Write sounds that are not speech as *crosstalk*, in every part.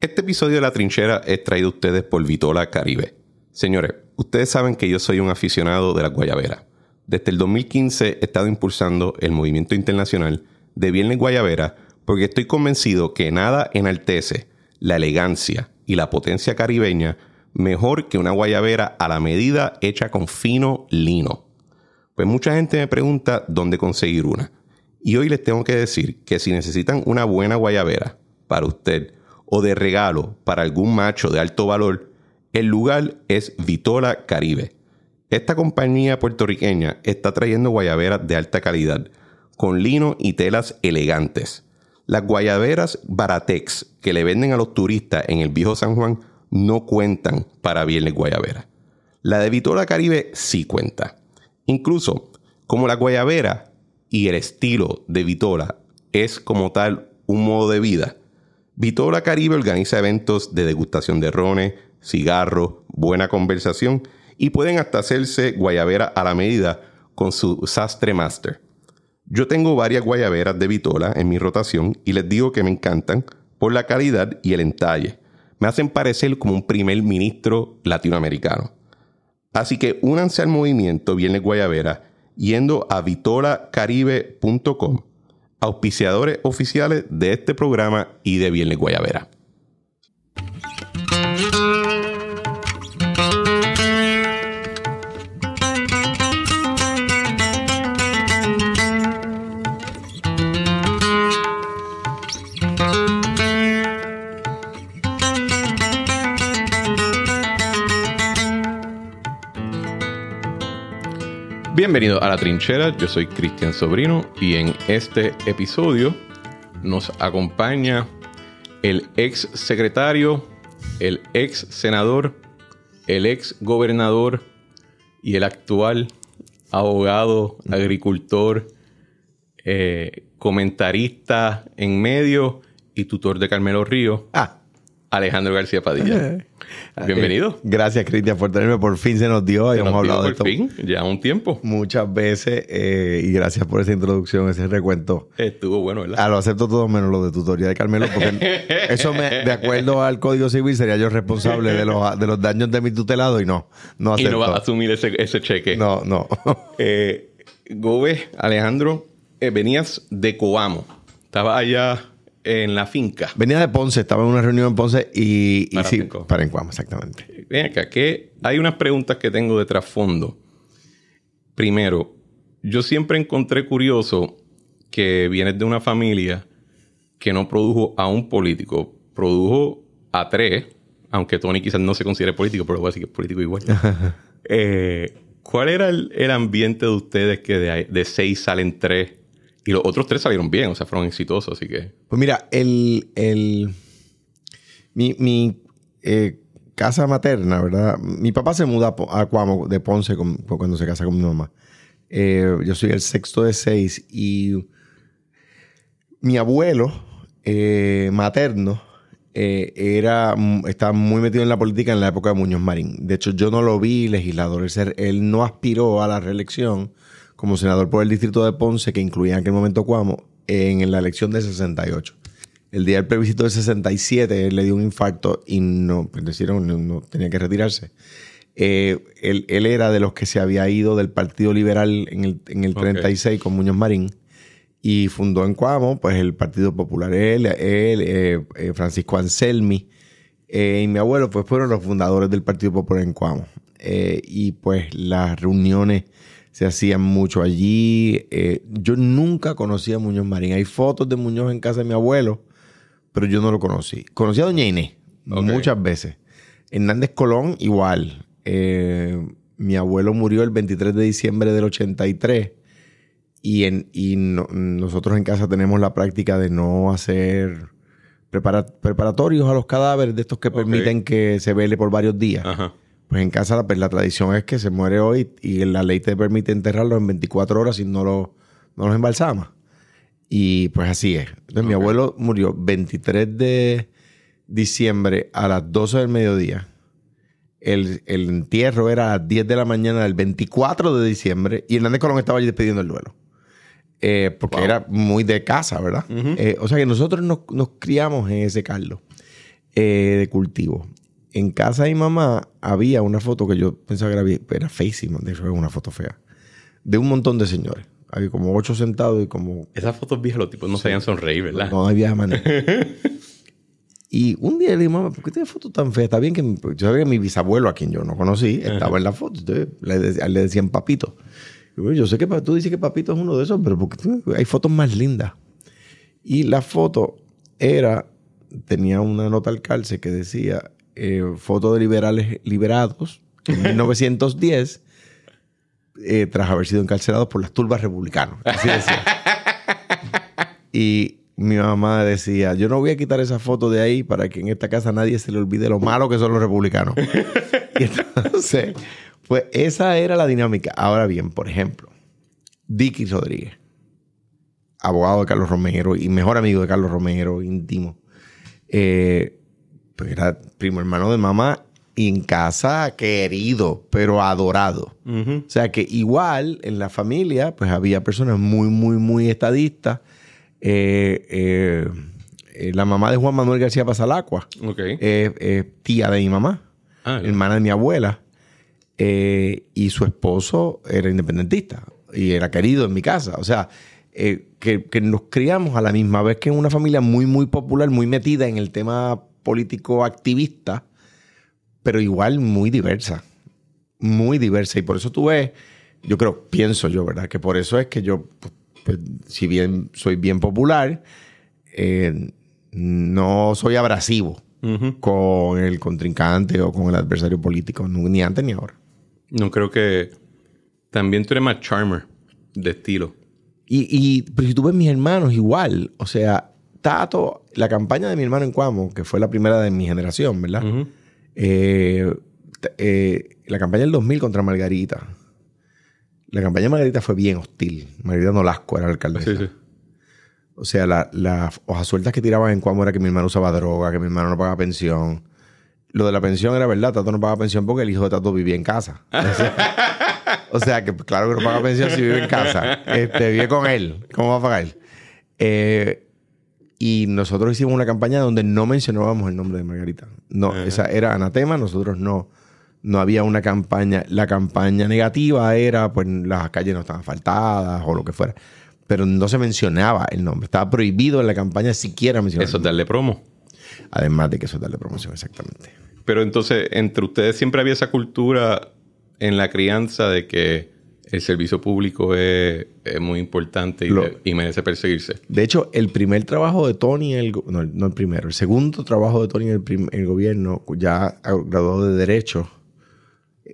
Este episodio de La Trinchera es traído a ustedes por Vitola Caribe. Señores, ustedes saben que yo soy un aficionado de la guayabera. Desde el 2015 he estado impulsando el movimiento internacional de Viernes Guayabera porque estoy convencido que nada enaltece la elegancia y la potencia caribeña mejor que una guayabera a la medida hecha con fino lino. Pues mucha gente me pregunta dónde conseguir una. Y hoy les tengo que decir que si necesitan una buena guayabera para usted o de regalo para algún macho de alto valor, el lugar es Vitola Caribe. Esta compañía puertorriqueña está trayendo guayaberas de alta calidad, con lino y telas elegantes. Las guayaberas Baratex que le venden a los turistas en el viejo San Juan no cuentan para Viernes Guayabera. La de Vitola Caribe sí cuenta. Incluso, como la guayabera y el estilo de Vitola es como tal un modo de vida, Vitola Caribe organiza eventos de degustación de rones, cigarros, buena conversación y pueden hasta hacerse guayabera a la medida con su Sastre Master. Yo tengo varias guayaberas de Vitola en mi rotación y les digo que me encantan por la calidad y el entalle. Me hacen parecer como un primer ministro latinoamericano. Así que únanse al movimiento Viernes Guayabera yendo a vitolacaribe.com, auspiciadores oficiales de este programa y de Viernes Guayabera. Bienvenido a La Trinchera, yo soy Cristian Sobrino y en este episodio nos acompaña el ex secretario, el ex senador, el ex gobernador y el actual abogado, agricultor, eh, comentarista en medio y tutor de Carmelo Río. Ah, Alejandro García Padilla. *laughs* Bienvenido. Gracias, Cristian, por tenerme. Por fin se nos dio. hemos hablado de esto. Por fin, ya un tiempo. Muchas veces. Eh, y gracias por esa introducción, ese recuento. Estuvo bueno, ¿verdad? Ah, lo acepto todo menos lo de tutoría de Carmelo, porque *laughs* eso, me, de acuerdo al Código Civil, sería yo responsable de los, de los daños de mi tutelado y no. No acepto. Y no va a asumir ese, ese cheque. No, no. *laughs* eh, Gobe, Alejandro, eh, venías de Coamo. Estaba allá en la finca. Venía de Ponce, estaba en una reunión en Ponce y, y sí, para Encuamo, exactamente. Ven acá, que hay unas preguntas que tengo de trasfondo. Primero, yo siempre encontré curioso que vienes de una familia que no produjo a un político, produjo a tres, aunque Tony quizás no se considere político, pero voy a decir que es político igual. *laughs* eh, ¿Cuál era el, el, ambiente de ustedes que de, de seis salen tres y los otros tres salieron bien, o sea, fueron exitosos, así que... Pues mira, el... el mi mi eh, casa materna, ¿verdad? Mi papá se muda a Cuamo de Ponce cuando se casa con mi mamá. Eh, yo soy el sexto de seis y mi abuelo eh, materno eh, era, estaba muy metido en la política en la época de Muñoz Marín. De hecho, yo no lo vi legislador. Él no aspiró a la reelección como senador por el distrito de Ponce, que incluía en aquel momento Cuamo, en la elección del 68. El día del plebiscito del 67, él le dio un infarto y no, pues decidieron, no, no tenía que retirarse. Eh, él, él, era de los que se había ido del Partido Liberal en el, en el 36 okay. con Muñoz Marín y fundó en Cuamo pues el Partido Popular. Él, él eh, eh, Francisco Anselmi y mi abuelo pues fueron los fundadores del Partido Popular en Cuamo. y pues las reuniones se hacían mucho allí. Eh, yo nunca conocí a Muñoz Marín. Hay fotos de Muñoz en casa de mi abuelo, pero yo no lo conocí. Conocí a Doña Inés okay. muchas veces. Hernández Colón, igual. Eh, mi abuelo murió el 23 de diciembre del 83 y, en, y no, nosotros en casa tenemos la práctica de no hacer prepara, preparatorios a los cadáveres de estos que okay. permiten que se vele por varios días. Ajá. Pues en casa la, pues la, tradición es que se muere hoy y la ley te permite enterrarlo en 24 horas si no lo, no los embalsama. Y pues así es. Entonces okay. mi abuelo murió 23 de diciembre a las 12 del mediodía. El, el, entierro era a las 10 de la mañana del 24 de diciembre y Hernández Colón estaba allí despidiendo el duelo. Eh, porque wow. era muy de casa, ¿verdad? Uh -huh. eh, o sea que nosotros nos, nos, criamos en ese caldo. eh, de cultivo. En casa de mi mamá había una foto que yo pensaba que era, era feísima, de hecho era una foto fea, de un montón de señores. Había como ocho sentados y como... Esas fotos viejas los tipos no sabían sonreír, ¿verdad? No había manera. *laughs* y un día le dije, mamá, ¿por qué tienes foto tan fea? Está bien que... mi- Yo sabía que mi bisabuelo, a quien yo no conocí, estaba en la foto. Entonces le, de- le decían papito. Yo, yo sé que tú dices que papito es uno de esos, pero porque hay fotos más lindas. Y la foto era... Tenía una nota al calce que decía eh, foto de liberales liberados en *laughs* 1910 eh, tras haber sido encarcelados por las turbas republicanos. Así decía. y mi mamá decía, yo no voy a quitar esa foto de ahí para que en esta casa nadie se le olvide lo malo que son los republicanos. y entonces, pues esa era la dinámica. Ahora bien, por ejemplo, Dicky Rodríguez, abogado de Carlos Romero y mejor amigo de Carlos Romero, íntimo. Eh, pues era primo hermano de mamá y en casa querido, pero adorado. O sea que igual en la familia, pues había personas muy, muy, muy estadistas. Eh, eh, eh, la mamá de Juan Manuel García Pasalacua, Ok. eh, tía de mi mamá, Ah, hermana de mi abuela, y su esposo era independentista y era querido en mi casa. O sea, eh, que, que nos criamos a la misma vez que en una familia muy, muy popular, muy metida en el tema político activista, pero igual muy diversa. Muy diversa. Y por eso tú ves, yo creo, pienso yo, ¿verdad? Que por eso es que yo, pues, pues, si bien soy bien popular, eh, no soy abrasivo con el contrincante o con el adversario político, ni antes ni ahora. No creo que... También tú eres más charmer de estilo. Y, y pero si tú ves mis hermanos, igual. O sea, Tato, la campaña de mi hermano en Cuamo, que fue la primera de mi generación, ¿verdad? Eh, eh, la campaña del 2000 contra Margarita. La campaña de Margarita fue bien hostil. Margarita Nolasco era la alcaldesa. Sí, sí. O sea, la- las hojas sueltas que tiraban en Cuamo era que mi hermano usaba droga, que mi hermano no pagaba pensión. Lo de la pensión era verdad, Tato no pagaba pensión porque el hijo de Tato vivía en casa. O *laughs* sea, o sea, que claro que no paga pensión si vive en casa. Este, vive con él. ¿Cómo va a pagar? Eh, y nosotros hicimos una campaña donde no mencionábamos el nombre de Margarita. No, esa era anatema, nosotros no. No había una campaña. La campaña negativa era, pues, las calles no estaban asfaltadas o lo que fuera. Pero no se mencionaba el nombre. Estaba prohibido en la campaña siquiera mencionar. Eso es darle promo. Además de que eso es darle promoción, exactamente. Pero entonces, entre ustedes siempre había esa cultura en la crianza de que el servicio público es, es muy importante y, Lo- de- y merece perseguirse. De hecho, el primer trabajo de Tony, el, no, no el primero, el segundo trabajo de Tony en el, prim- en el gobierno, ya graduado de Derecho,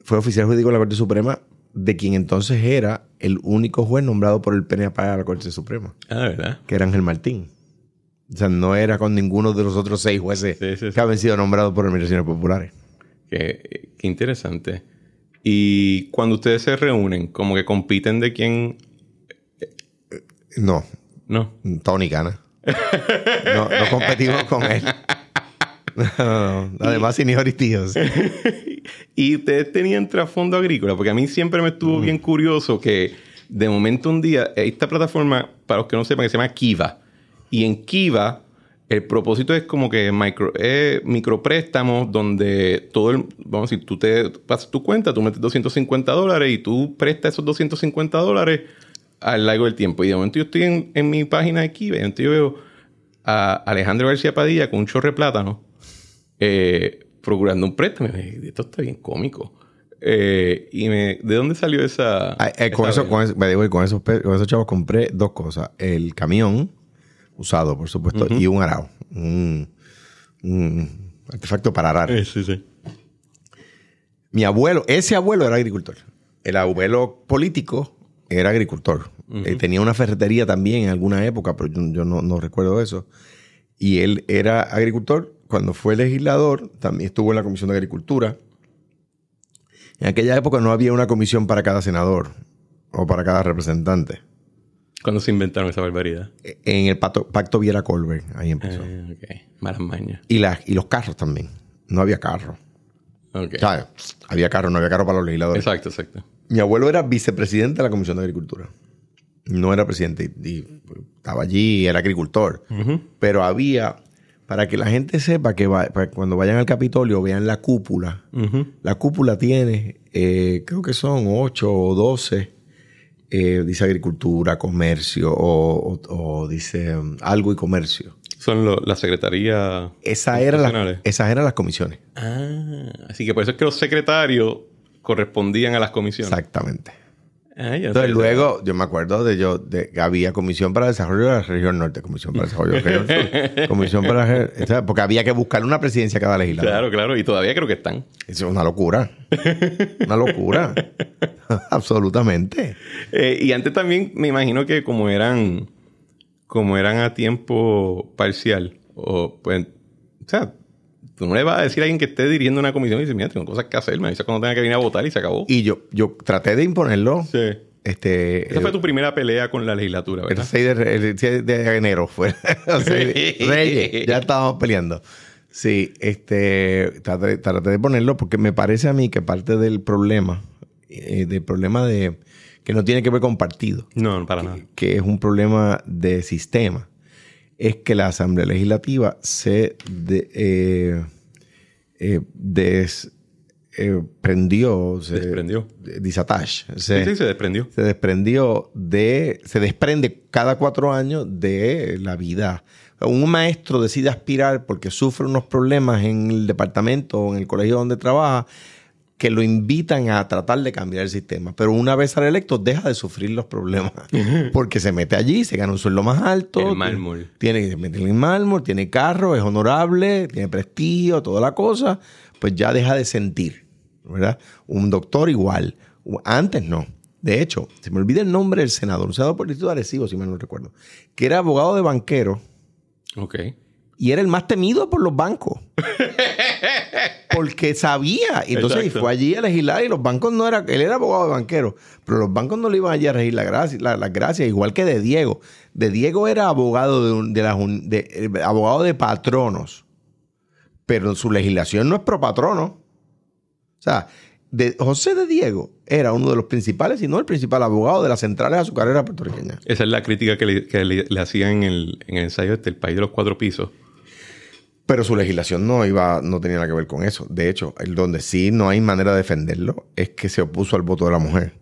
fue oficial jurídico de la Corte Suprema, de quien entonces era el único juez nombrado por el PNP para la Corte Suprema, Ah, ¿verdad? que era Ángel Martín. O sea, no era con ninguno de los otros seis jueces Sí, sí, sí. que habían sido nombrados por administraciones populares. Qué, qué interesante. Y cuando ustedes se reúnen, como que compiten de quién... No, No. Tony gana. No, no competimos con él. No, no, no. Además, sin hijos y tíos. *laughs* Y ustedes tenían trasfondo agrícola, porque a mí siempre me estuvo bien curioso que de momento un día, esta plataforma, para los que no sepan, que se llama Kiva. Y en Kiva, el propósito es como que micro, eh, micropréstamos donde todo el, vamos a decir, tú te pasas tu cuenta, tú metes 250 dólares y tú prestas esos 250 dólares al largo del tiempo. Y de momento yo estoy en, en mi página de Kiva y de momento yo veo a Alejandro García Padilla con un chorre de plátano eh, procurando un préstamo. Y esto está bien cómico. Eh, y me, ¿de dónde salió esa? Eh, con, eso, con, eso- esos, con esos chavos compré dos cosas. El camión, usado, por supuesto, y un arao. Un, un artefacto para arar. Eh, sí, sí. Mi abuelo, ese abuelo era agricultor. El abuelo político era agricultor. Eh, tenía una ferretería también en alguna época, pero yo, yo no, no recuerdo eso. Y él era agricultor. Cuando fue legislador, también estuvo en la Comisión de Agricultura. En aquella época no había una comisión para cada senador o para cada representante. ¿Cuándo se inventaron esa barbaridad? En el pacto, pacto Viera Colbert, ahí empezó. Eh, ok. Malas mañas. Y, las- y los carros también. No había carro. Ok. O sea, había carro, no había carro para los legisladores. Exacto, exacto. Mi abuelo era vicepresidente de la Comisión de Agricultura. No era presidente. Y, y, estaba allí, era agricultor. Pero había... Para que la gente sepa que va- para que cuando vayan al Capitolio vean la cúpula. La cúpula tiene, eh, creo que son 8 o 12, eh, dice agricultura, comercio o, o- o dice um, algo y comercio. Son lo- la secretaría. Esa era la- esas eran las comisiones. Ah, así que por eso es que los secretarios correspondían a las comisiones. Exactamente. Ah, Entonces luego yo me acuerdo de yo de que había comisión para el desarrollo de la región norte, comisión para el desarrollo de la región sur, *laughs* comisión para la porque había que buscar una presidencia cada legislador. Claro, claro. Y todavía creo que están. Eso es una locura. Una locura. *laughs* Absolutamente. Eh, y antes también me imagino que como eran como eran a tiempo parcial o pues o sea tú no le vas a decir a alguien que esté dirigiendo una comisión y dice mira tengo cosas que hacer me avisa cuando tenga que venir a votar y se acabó Y yo, yo traté de imponerlo. sí. Este, esa fue tu primera pelea con la legislatura el, ¿verdad? 6 de, el 6 de enero fue. *laughs* *laughs* Reyes, ya estábamos peleando. Sí, este, traté, traté de ponerlo porque me parece a mí que parte del problema, eh, del problema de que no tiene que ver con partido, no no, para nada que es un problema de sistema, es que la Asamblea Legislativa se de- eh, eh, des- eh, prendió, se Desprendió. se, sí, se desprendió se desprendió de, se desprende cada cuatro años de la vida. Un maestro decide aspirar porque sufre unos problemas en el departamento o en el colegio donde trabaja que lo invitan a tratar de cambiar el sistema. Pero una vez sale electo, deja de sufrir los problemas. Porque se mete allí, se gana un sueldo más alto. El mármol. Tiene que meterle en mármol, tiene carro, es honorable, tiene prestigio, toda la cosa. Pues ya deja de sentir, ¿verdad? Un doctor igual. Antes no. De hecho, se me olvida el nombre del senador, un senador por el distrito de Arecibo, si mal no recuerdo, que era abogado de banquero ok y era el más temido por los bancos. *laughs* Porque sabía. Entonces y fue allí a legislar y los bancos no era. Él era abogado de banquero, pero los bancos no le iban allí a regir la gracia- la- las gracias, igual que de Diego. De Diego era abogado de, un- de las eh, abogado de patronos, pero su legislación no es pro patrono. O sea, de, José de Diego era uno de los principales, si no el principal abogado de las centrales azucareras puertorriqueñas. esa es la crítica que le, que le- le hacían en el, en el ensayo este el país de los cuatro pisos Pero su legislación no iba, no tenía nada que ver con eso. De hecho, el donde sí no hay manera de defenderlo es que se opuso al voto de la mujer.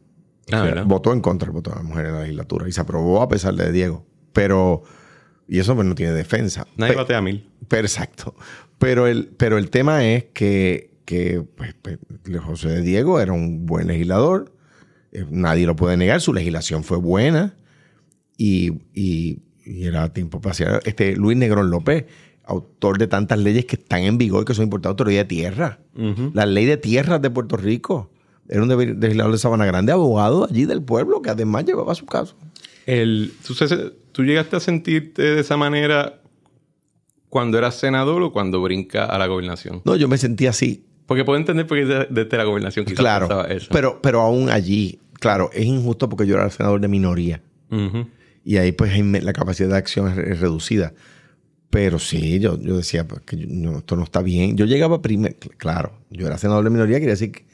Ah, O sea, ¿verdad? votó en contra del voto de la mujer en la legislatura y se aprobó a pesar de Diego. Pero, y eso pues no tiene defensa. nadie batea a mil pero exacto. Pero el, pero el tema es que, que pues, pues, José de Diego era un buen legislador. Eh, Nadie lo puede negar. Su legislación fue buena. Y, y- y era tiempo para Este Luis Negrón López, autor de tantas leyes que están en vigor, que son importantes, autoridad de tierra. La ley de tierras de Puerto Rico. Era un legislador de Sabana Grande, abogado allí del pueblo, que además llevaba su caso. El, ¿tú, llegaste a sentirte de esa manera cuando eras senador o cuando brinca a la gobernación? No, yo me sentí así. Porque puedo entender por qué de- desde la gobernación quizás Claro. eso. Pero, pero aún allí, claro, es injusto porque yo era senador de minoría. Ujú. Y ahí pues la capacidad de acción es reducida. Pero sí, yo, yo decía pues, que yo- no, esto no está bien. Yo llegaba primero, claro, yo era senador de minoría, quería decir que,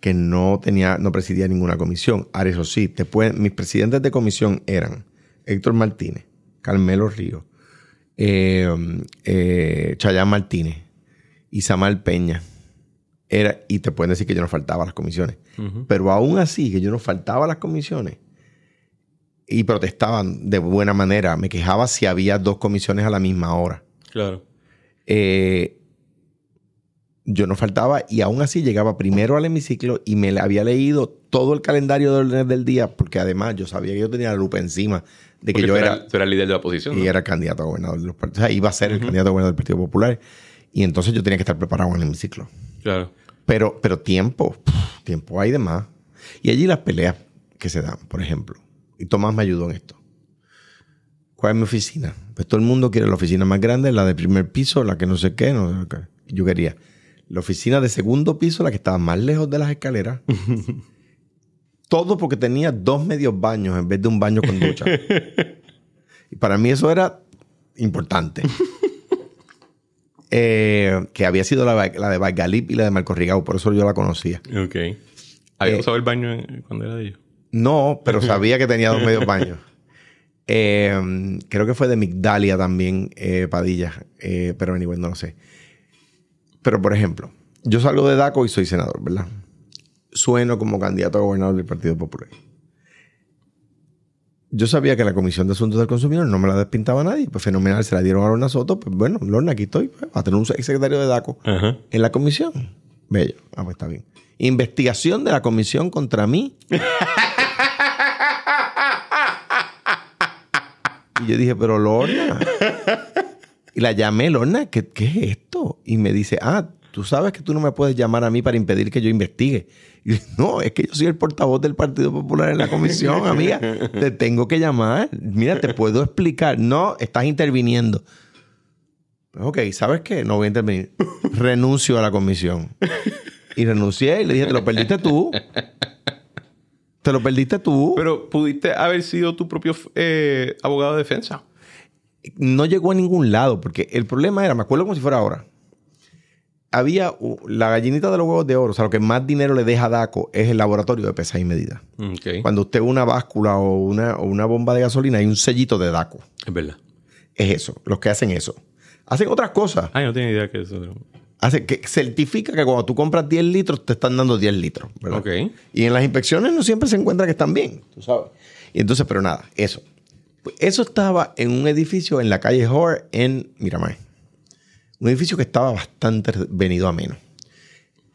que no tenía, no presidía ninguna comisión. Ahora eso sí, pueden- mis presidentes de comisión eran Héctor Martínez, Carmelo Río, eh, eh, Chayán Martínez, Isamar Peña. Era, y te pueden decir que yo no faltaba a las comisiones. Pero aún así, que yo no faltaba a las comisiones y protestaban de buena manera. Me quejaba si había dos comisiones a la misma hora. Claro. Eh, yo no faltaba y aún así llegaba primero al hemiciclo y me le había leído todo el calendario del orden del día porque además yo sabía que yo tenía la lupa encima de que Porque yo tú, era, tú eras líder de la oposición. y ¿no? era candidato a gobernador de los partidos. O sea, iba a ser el candidato a gobernador del Partido Popular y entonces yo tenía que estar preparado en el hemiciclo. Claro. Pero, pero tiempo, tiempo hay de más. Y allí las peleas que se dan, por ejemplo. Y Tomás me ayudó en esto. ¿Cuál es mi oficina? Pues todo el mundo quiere la oficina más grande, la de primer piso, la que no sé qué. No sé qué. Yo quería la oficina de segundo piso, la que estaba más lejos de las escaleras. *laughs* Todo porque tenía dos medios baños en vez de un baño con ducha. *laughs* y para mí eso era importante. *laughs* Eh, que había sido la, la de Valgalip y la de Marco Rigau, por eso yo la conocía. Ok. ¿Había Eh, usado el baño en- cuando era de ellos? No, pero *laughs* sabía que tenía dos medios baños. Eh, creo que fue de Migdalia también, eh, Padilla. Eh, pero anyway, no lo sé. Pero, por ejemplo, yo salgo de DACO y soy senador, ¿verdad? Sueno como candidato a gobernador del Partido Popular. Yo sabía que la Comisión de Asuntos del Consumidor no me la despintaba nadie. Pues fenomenal, se la dieron a Lorna Soto. Pues bueno, Lorna, aquí estoy. Pues, a tener un secretario de DACO en la comisión. Bello. Ah, pues está bien. Investigación de la comisión contra mí. *laughs* y yo dije, pero Lorna. *laughs* Y la llamé, Lorna, ¿qué, ¿qué es esto? Y me dice, ah, tú sabes que tú no me puedes llamar a mí para impedir que yo investigue. Y yo, no, es que yo soy el portavoz del Partido Popular en la comisión, amiga. Te tengo que llamar. Mira, te puedo explicar. No, estás interviniendo. Pues, ok, ¿sabes qué? No voy a intervenir. Renuncio a la comisión. Y renuncié y le dije, te lo perdiste tú. Te lo perdiste tú. Pero pudiste haber sido tu propio eh, abogado de defensa. no llegó a ningún lado, porque el problema era, me acuerdo como si fuera ahora. Había la gallinita de los huevos de oro, o sea, lo que más dinero le deja a DACO es el laboratorio de pesas y medidas. Ok. Cuando usted ve una báscula o una, o una bomba de gasolina, hay un sellito de DACO. Es verdad. Es eso, los que hacen eso. Hacen otras cosas. Ay, no tenía idea que eso. Hace, que certifica que cuando tú compras 10 litros, te están dando 10 litros. ¿verdad? Ok. Y en las inspecciones no siempre se encuentra que están bien, tú sabes. Y entonces, pero nada, eso. Pues eso estaba en un edificio en la calle Hor en Miramar. Un edificio que estaba bastante venido a menos.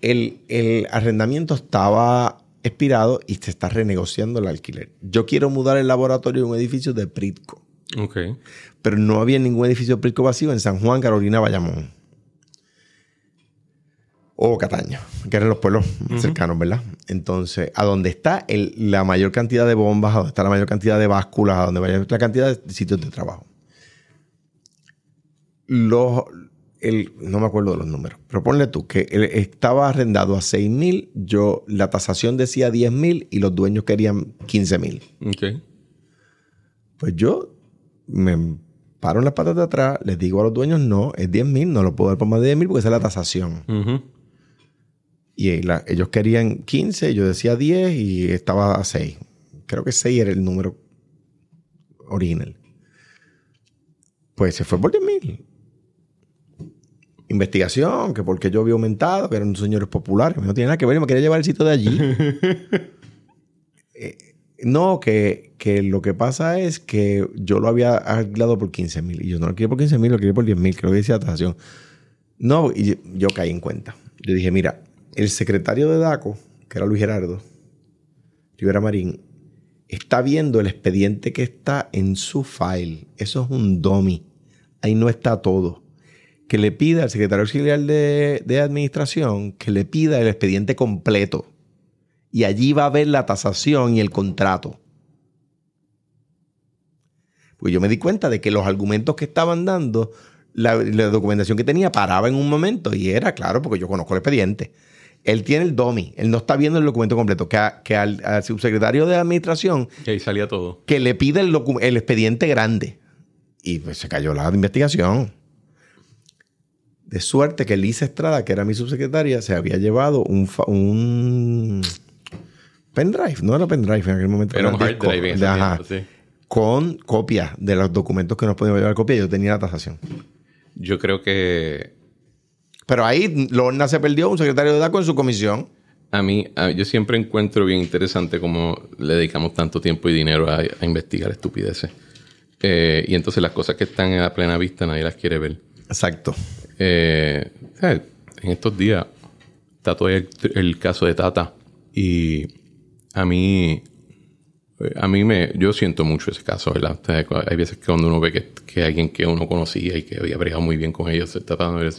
El, el arrendamiento estaba expirado y se está renegociando el alquiler. Yo quiero mudar el laboratorio a un edificio de Pritco, Ok. pero no había ningún edificio de Pritco vacío en San Juan, Carolina, Bayamón. O Cataño, que eran los pueblos más cercanos, ¿verdad? Entonces, a donde está el- la mayor cantidad de bombas, a donde está la mayor cantidad de básculas, a donde vaya la cantidad de sitios de trabajo. Los, el, no me acuerdo de los números, pero ponle tú que él estaba arrendado a 6 mil, yo, la tasación decía 10 mil y los dueños querían 15 mil. Ok. Pues yo me paro en las patas de atrás, les digo a los dueños, no, es 10 mil, no lo puedo dar por más de 10 mil porque esa es la tasación. Ujú. Y la- ellos querían 15, yo decía 10 y estaba a 6. Creo que 6 era el número original. Pues se fue por 10 mil. Investigación, que porque yo había aumentado, que eran señores populares. No tiene nada que ver, me quería llevar el sitio de allí. *laughs* Eh, no, que, que lo que pasa es que yo lo había arreglado por 15 mil. Y yo no lo quería por 15 mil, lo quería por 10 mil. Creo que decía tasación. No, y yo, yo caí en cuenta. Yo dije, mira, el secretario de DACO, que era Luis Gerardo Rivera Marín, está viendo el expediente que está en su file. Eso es un dummy. Ahí no está todo. Que le pida al secretario auxiliar de, de administración que le pida el expediente completo. Y allí va a ver la tasación y el contrato. Pues yo me di cuenta de que los argumentos que estaban dando, la, la documentación que tenía paraba en un momento y era claro, porque yo conozco el expediente. Él tiene el DOMI, él no está viendo el documento completo. Que, a- que al, al subsecretario de administración Y ahí salía todo. que le pide el, expediente grande. Y pues se cayó la investigación. De suerte que Lisa Estrada, que era mi subsecretaria, se había llevado un, pendrive, no era pendrive en aquel momento. Era un hard disco, drive en ese ajá, tiempo, sí. Con copias de los documentos que nos podíamos llevar copia. Yo tenía la tasación. Yo creo que Pero ahí Lorna se perdió un secretario de DACO en su comisión. a mí, a- yo siempre encuentro bien interesante cómo le dedicamos tanto tiempo y dinero a, a investigar estupideces. Eh, y entonces las cosas que están a plena vista nadie las quiere ver. Exacto. Eh, ¿sabes? En estos días está todavía el, el caso de Tata. Y a mí, eh, a mí me, yo siento mucho ese caso, ¿verdad? O sea, hay veces que cuando uno ve que, que alguien que uno conocía y que había bregado muy bien con ellos se está tratando de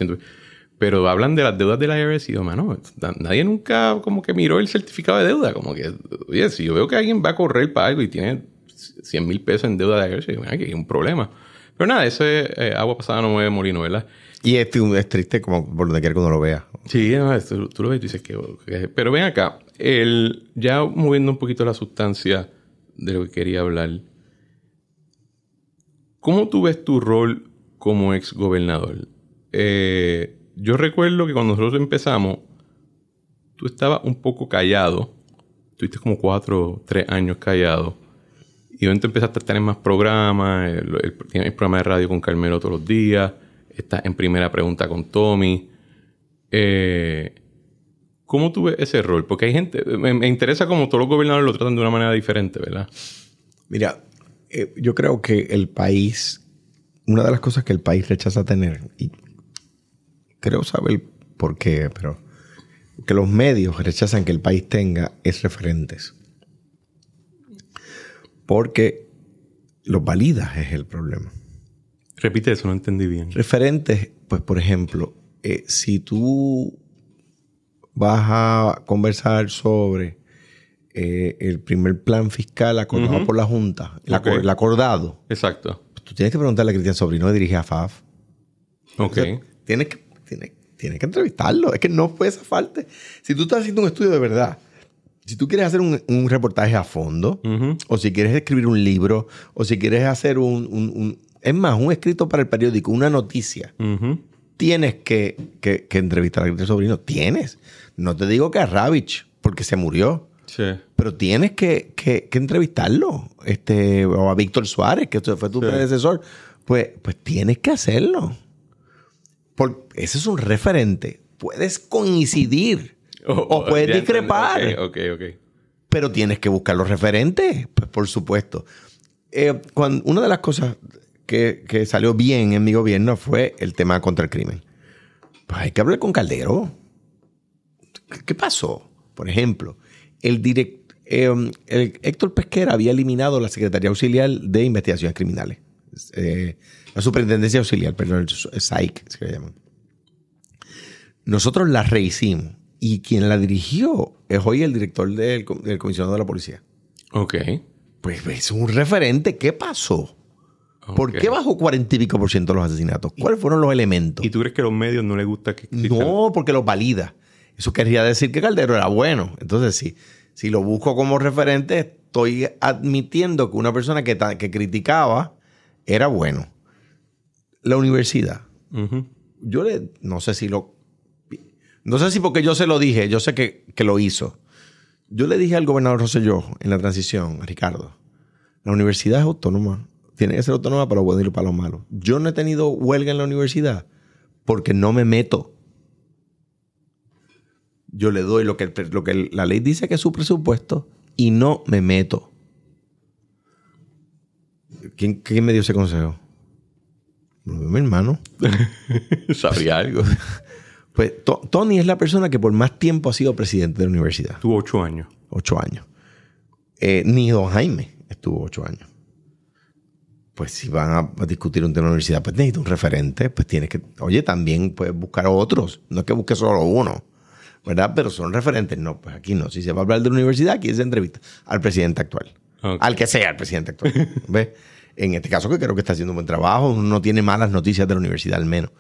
Pero hablan de las deudas de la IRS y digo, mano, na- nadie nunca como que miró el certificado de deuda. Como que, oye, si yo veo que alguien va a correr para algo y tiene 100 mil pesos en deuda de IRS, digo, mira, que hay un problema. Pero nada, ese eh, agua pasada no mueve molino, ¿verdad? Y es, es triste como por donde quiera que uno lo vea. Sí, no, esto- tú lo ves y tú dices que, que- Pero ven acá, el, ya moviendo un poquito la sustancia de lo que quería hablar. ¿Cómo tú ves tu rol como ex gobernador? Eh, yo recuerdo que cuando nosotros empezamos, tú estabas un poco callado. Tuviste como cuatro, tres años callado. Y momento empezaste a tener más programas. El, el- programa de radio con Carmelo todos los días. Estás en primera pregunta con Tommy. Eh, ¿Cómo tú ves ese rol? Porque hay gente... Me, interesa como todos los gobernadores lo tratan de una manera diferente, ¿verdad? Mira, eh, yo creo que el país, una de las cosas que el país rechaza tener, y creo saber por qué, pero que los medios rechazan que el país tenga es referentes. Porque los validas es el problema. Repite eso, no entendí bien. Referentes, pues por ejemplo, eh, si tú vas a conversar sobre eh, el primer plan fiscal acordado por la Junta, el, acordado, Exacto. tú tienes que preguntarle a Cristian Sobrino, dirige a FAF. Ok. O sea, tienes que, tienes, tienes que entrevistarlo. Es que no puede zafarte. Si tú estás haciendo un estudio de verdad, si tú quieres hacer un, un reportaje a fondo, o si quieres escribir un libro, o si quieres hacer un, un- un- es más, un escrito para el periódico, una noticia, tienes que, que- que entrevistar a Cristian Sobrino. Tienes. No te digo que a Ravich, porque se murió. Sí. Pero tienes que, que- que entrevistarlo. Este, o a Víctor Suárez, que fue tu Sí. predecesor. Pues, pues tienes que hacerlo. Porque ese es un referente. Puedes coincidir. *laughs* O, puedes ya entendí. discrepar. Ok, ok, ok. Pero tienes que buscar los referentes. Pues por supuesto. Eh, cuando, una de las cosas que, que salió bien en mi gobierno fue el tema contra el crimen. Pues hay que hablar con Caldero. ¿Qué, qué pasó? Por ejemplo, el direct, eh, el Héctor Pesquera había eliminado la Secretaría Auxiliar de Investigaciones Criminales. Eh, la Superintendencia Auxiliar, perdón, el SAIC, se le llaman. Nosotros la rehicimos. Y quien la dirigió es hoy el director del, com- del comisionado de la policía. Ok. Pues es un referente. ¿Qué pasó? ¿Por qué bajó cuarenta y pico por ciento los asesinatos? ¿Cuáles fueron los elementos? ¿Y tú crees que a los medios no les gusta que exista? No, porque los valida. Eso querría decir que Caldero era bueno. Entonces, si, si lo busco como referente, estoy admitiendo que una persona que, que criticaba era bueno. La universidad. Yo le, no sé si lo, no sé si porque yo se lo dije, yo sé que, que lo hizo. Yo le dije al gobernador Rosselló en la transición, a Ricardo, la universidad es autónoma. Tiene que ser autónoma para lo bueno y para lo malo. Yo no he tenido huelga en la universidad porque no me meto. Yo le doy lo que, lo que la ley dice que es su presupuesto y no me meto. ¿Quién, quién me dio ese consejo? Lo mi hermano. *laughs* Sabría algo. *laughs* Pues To- Tony es la persona que por más tiempo ha sido presidente de la universidad. Tuvo ocho años. Ocho años. Eh, ni don Jaime estuvo ocho años. Pues si van a, discutir un tema en la universidad, pues necesita un referente. Pues tienes que, oye, también puedes buscar a otros. No es que busques solo uno. ¿Verdad? Pero son referentes. No, pues aquí no. Si se va a hablar de la universidad, aquí se entrevista al presidente actual. Al que sea el presidente actual. *laughs* ¿Ves? En este caso, que creo que está haciendo un buen trabajo, uno no tiene malas noticias de la universidad al menos.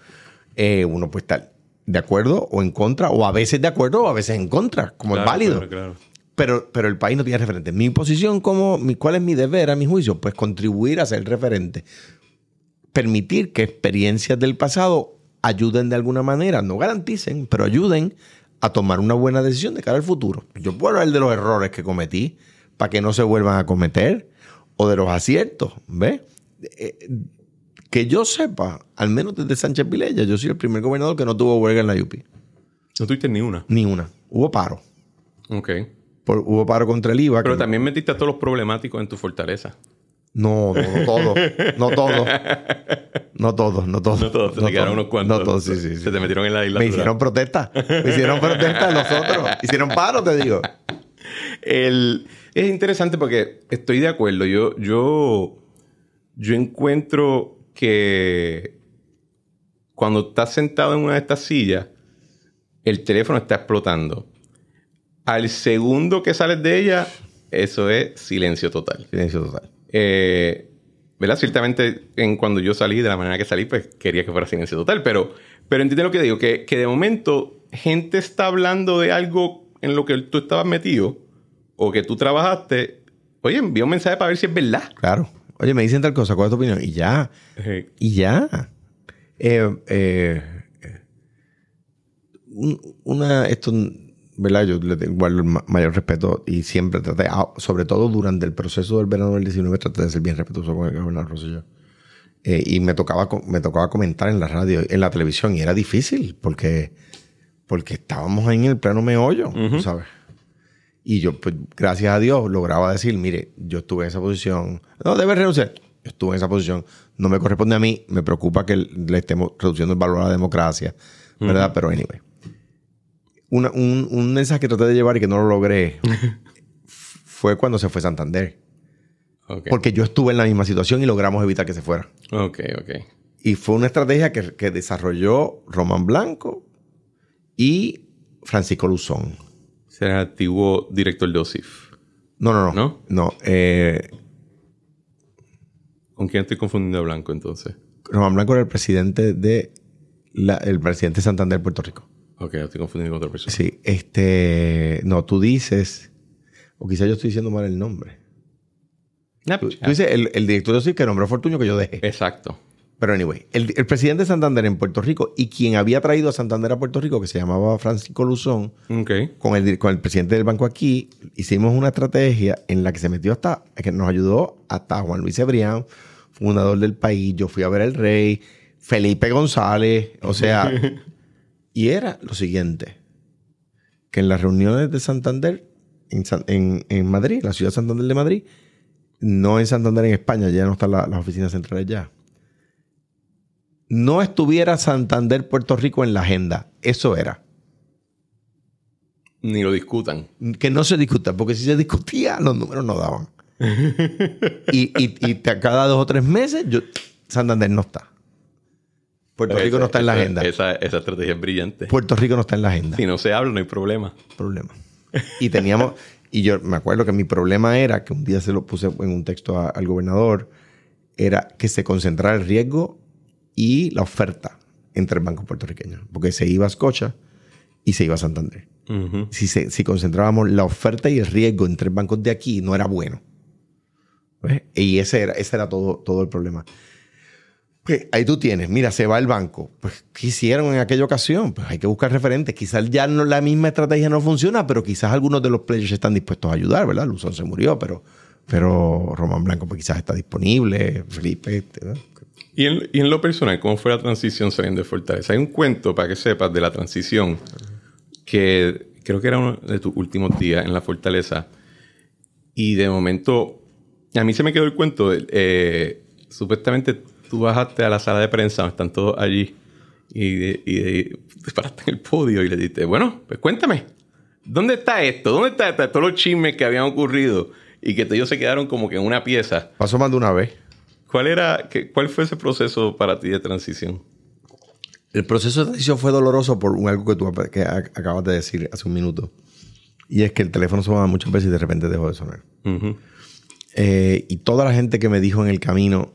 Eh, uno puede estar de acuerdo o en contra, o a veces de acuerdo o a veces en contra, como Claro, es válido. claro, claro. Pero, pero el país no tiene referente. Mi posición, como, mi, ¿cuál es mi deber, a mi juicio? Pues contribuir a ser referente. Permitir que experiencias del pasado ayuden de alguna manera, no garanticen, pero ayuden a tomar una buena decisión de cara al futuro. Yo puedo hablar de los errores que cometí para que no se vuelvan a cometer o de los aciertos, ¿ves? Eh, que yo sepa, al menos desde Sánchez Vilella, yo soy el primer gobernador que no tuvo huelga en la UP. No tuviste ni una. Ni una. Hubo paro. Ok. Por- hubo paro contra el IVA. Pero también metiste a todos los problemáticos en tu fortaleza. No, no, no todo. No todo. No todo, no todo. No todos, te quedaron unos cuantos. No todos, sí, sí. sí. Se te metieron en la isla. Me hicieron protesta. Me hicieron protesta los otros. *laughs* Hicieron paro, te digo. El- es interesante porque estoy de acuerdo. Yo, yo, yo encuentro que cuando estás sentado en una de estas sillas, el teléfono está explotando. Al segundo que sales de ella, eso es silencio total. Silencio total. Eh, ¿Verdad? Ciertamente, en cuando yo salí, de la manera que salí, pues quería que fuera silencio total. Pero, pero entiende lo que digo, que, que de momento gente está hablando de algo en lo que tú estabas metido o que tú trabajaste. Oye, envía un mensaje para ver si es verdad. Claro. Oye, me dicen tal cosa, ¿cuál es tu opinión? Y ya. Y ya. Eh, eh, un- una, esto ¿verdad? Yo le tengo el mayor respeto y siempre traté, ah, sobre todo durante el proceso del verano del 19, traté de ser bien respetuoso con el gobernador Rosselló. Eh, y me tocaba, me tocaba comentar en la radio, en la televisión, y era difícil porque, porque estábamos ahí en el plano meollo, ¿sabes? Y yo, pues, gracias a Dios, lograba decir, mire, yo estuve en esa posición, no debe renunciar, yo estuve en esa posición, no me corresponde a mí, me preocupa que le estemos reduciendo el valor a la democracia, ¿verdad? Pero anyway. un, un, mensaje que traté de llevar y que no lo logré *laughs* fue cuando se fue Santander. Porque yo estuve en la misma situación y logramos evitar que se fuera. Ok, ok. Y fue una estrategia que, desarrolló Román Blanco y Francisco Luzón. Será el antiguo director de OSIF. No, no, no. ¿No? No. Eh, ¿Con quién estoy confundiendo a Blanco entonces? Román Blanco era el presidente de el presidente de Santander, Puerto Rico. Ok, estoy confundiendo con otra persona. Sí, este. No, tú dices. O quizás yo estoy diciendo mal el nombre. tú, dices el, director de OSIF que nombró Fortuño que yo dejé. Exacto. Pero anyway, el, presidente de Santander en Puerto Rico y quien había traído a Santander a Puerto Rico, que se llamaba Francisco Luzón, con, el, con el presidente del banco aquí, hicimos una estrategia en la que se metió hasta, que nos ayudó hasta Juan Luis Ebrián, fundador del país. Yo fui a ver al rey, Felipe González, o sea, *laughs* y era lo siguiente, que en las reuniones de Santander, en, Madrid, la ciudad de Santander de Madrid, no en Santander en España, ya no están las oficinas centrales ya, no estuviera Santander Puerto Rico en la agenda. Eso era. Ni lo discutan. Que no se discuta, porque si se discutía, los números no daban. *laughs* y, y, cada dos o tres meses, yo, Santander no está. Puerto Rico no está en la agenda. Esa, estrategia es brillante. Puerto Rico no está en la agenda. Si no se habla, no hay problema. Problema. Y teníamos, y yo me acuerdo que mi problema era, que un día se lo puse en un texto al gobernador, era que se concentrara el riesgo y la oferta entre el banco puertorriqueño. Porque se iba a Scotia y se iba a Santander. si, si concentrábamos la oferta y el riesgo entre bancos de aquí, no era bueno. Y ese era, ese era todo, todo el problema. Pues ahí tú tienes, mira, se va el banco. Pues, ¿qué hicieron en aquella ocasión? Pues hay que buscar referentes. Quizás ya no, la misma estrategia no funciona, pero quizás algunos de los players están dispuestos a ayudar, ¿verdad? Luzón se murió, pero, pero Román Blanco pues, quizás está disponible, Felipe. ¿Y en, lo personal, ¿cómo fue la transición saliendo de Fortaleza? Hay un cuento, para que sepas, de la transición, que creo que era uno de tus últimos días en la Fortaleza. Y de momento, a mí se me quedó el cuento, eh, supuestamente tú bajaste a la sala de prensa, están todos allí, y, y, paraste en el podio y le dijiste, bueno, pues cuéntame, ¿dónde está esto? ¿Dónde está, todos los chismes que habían ocurrido y que ellos se quedaron como que en una pieza? Pasó más de una vez. ¿Cuál, era, ¿Cuál fue ese proceso para ti de transición? El proceso de transición fue doloroso por algo que tú acabas de decir hace un minuto. Y es que el teléfono sonaba muchas veces y de repente dejó de sonar. Eh, y toda la gente que me dijo en el camino,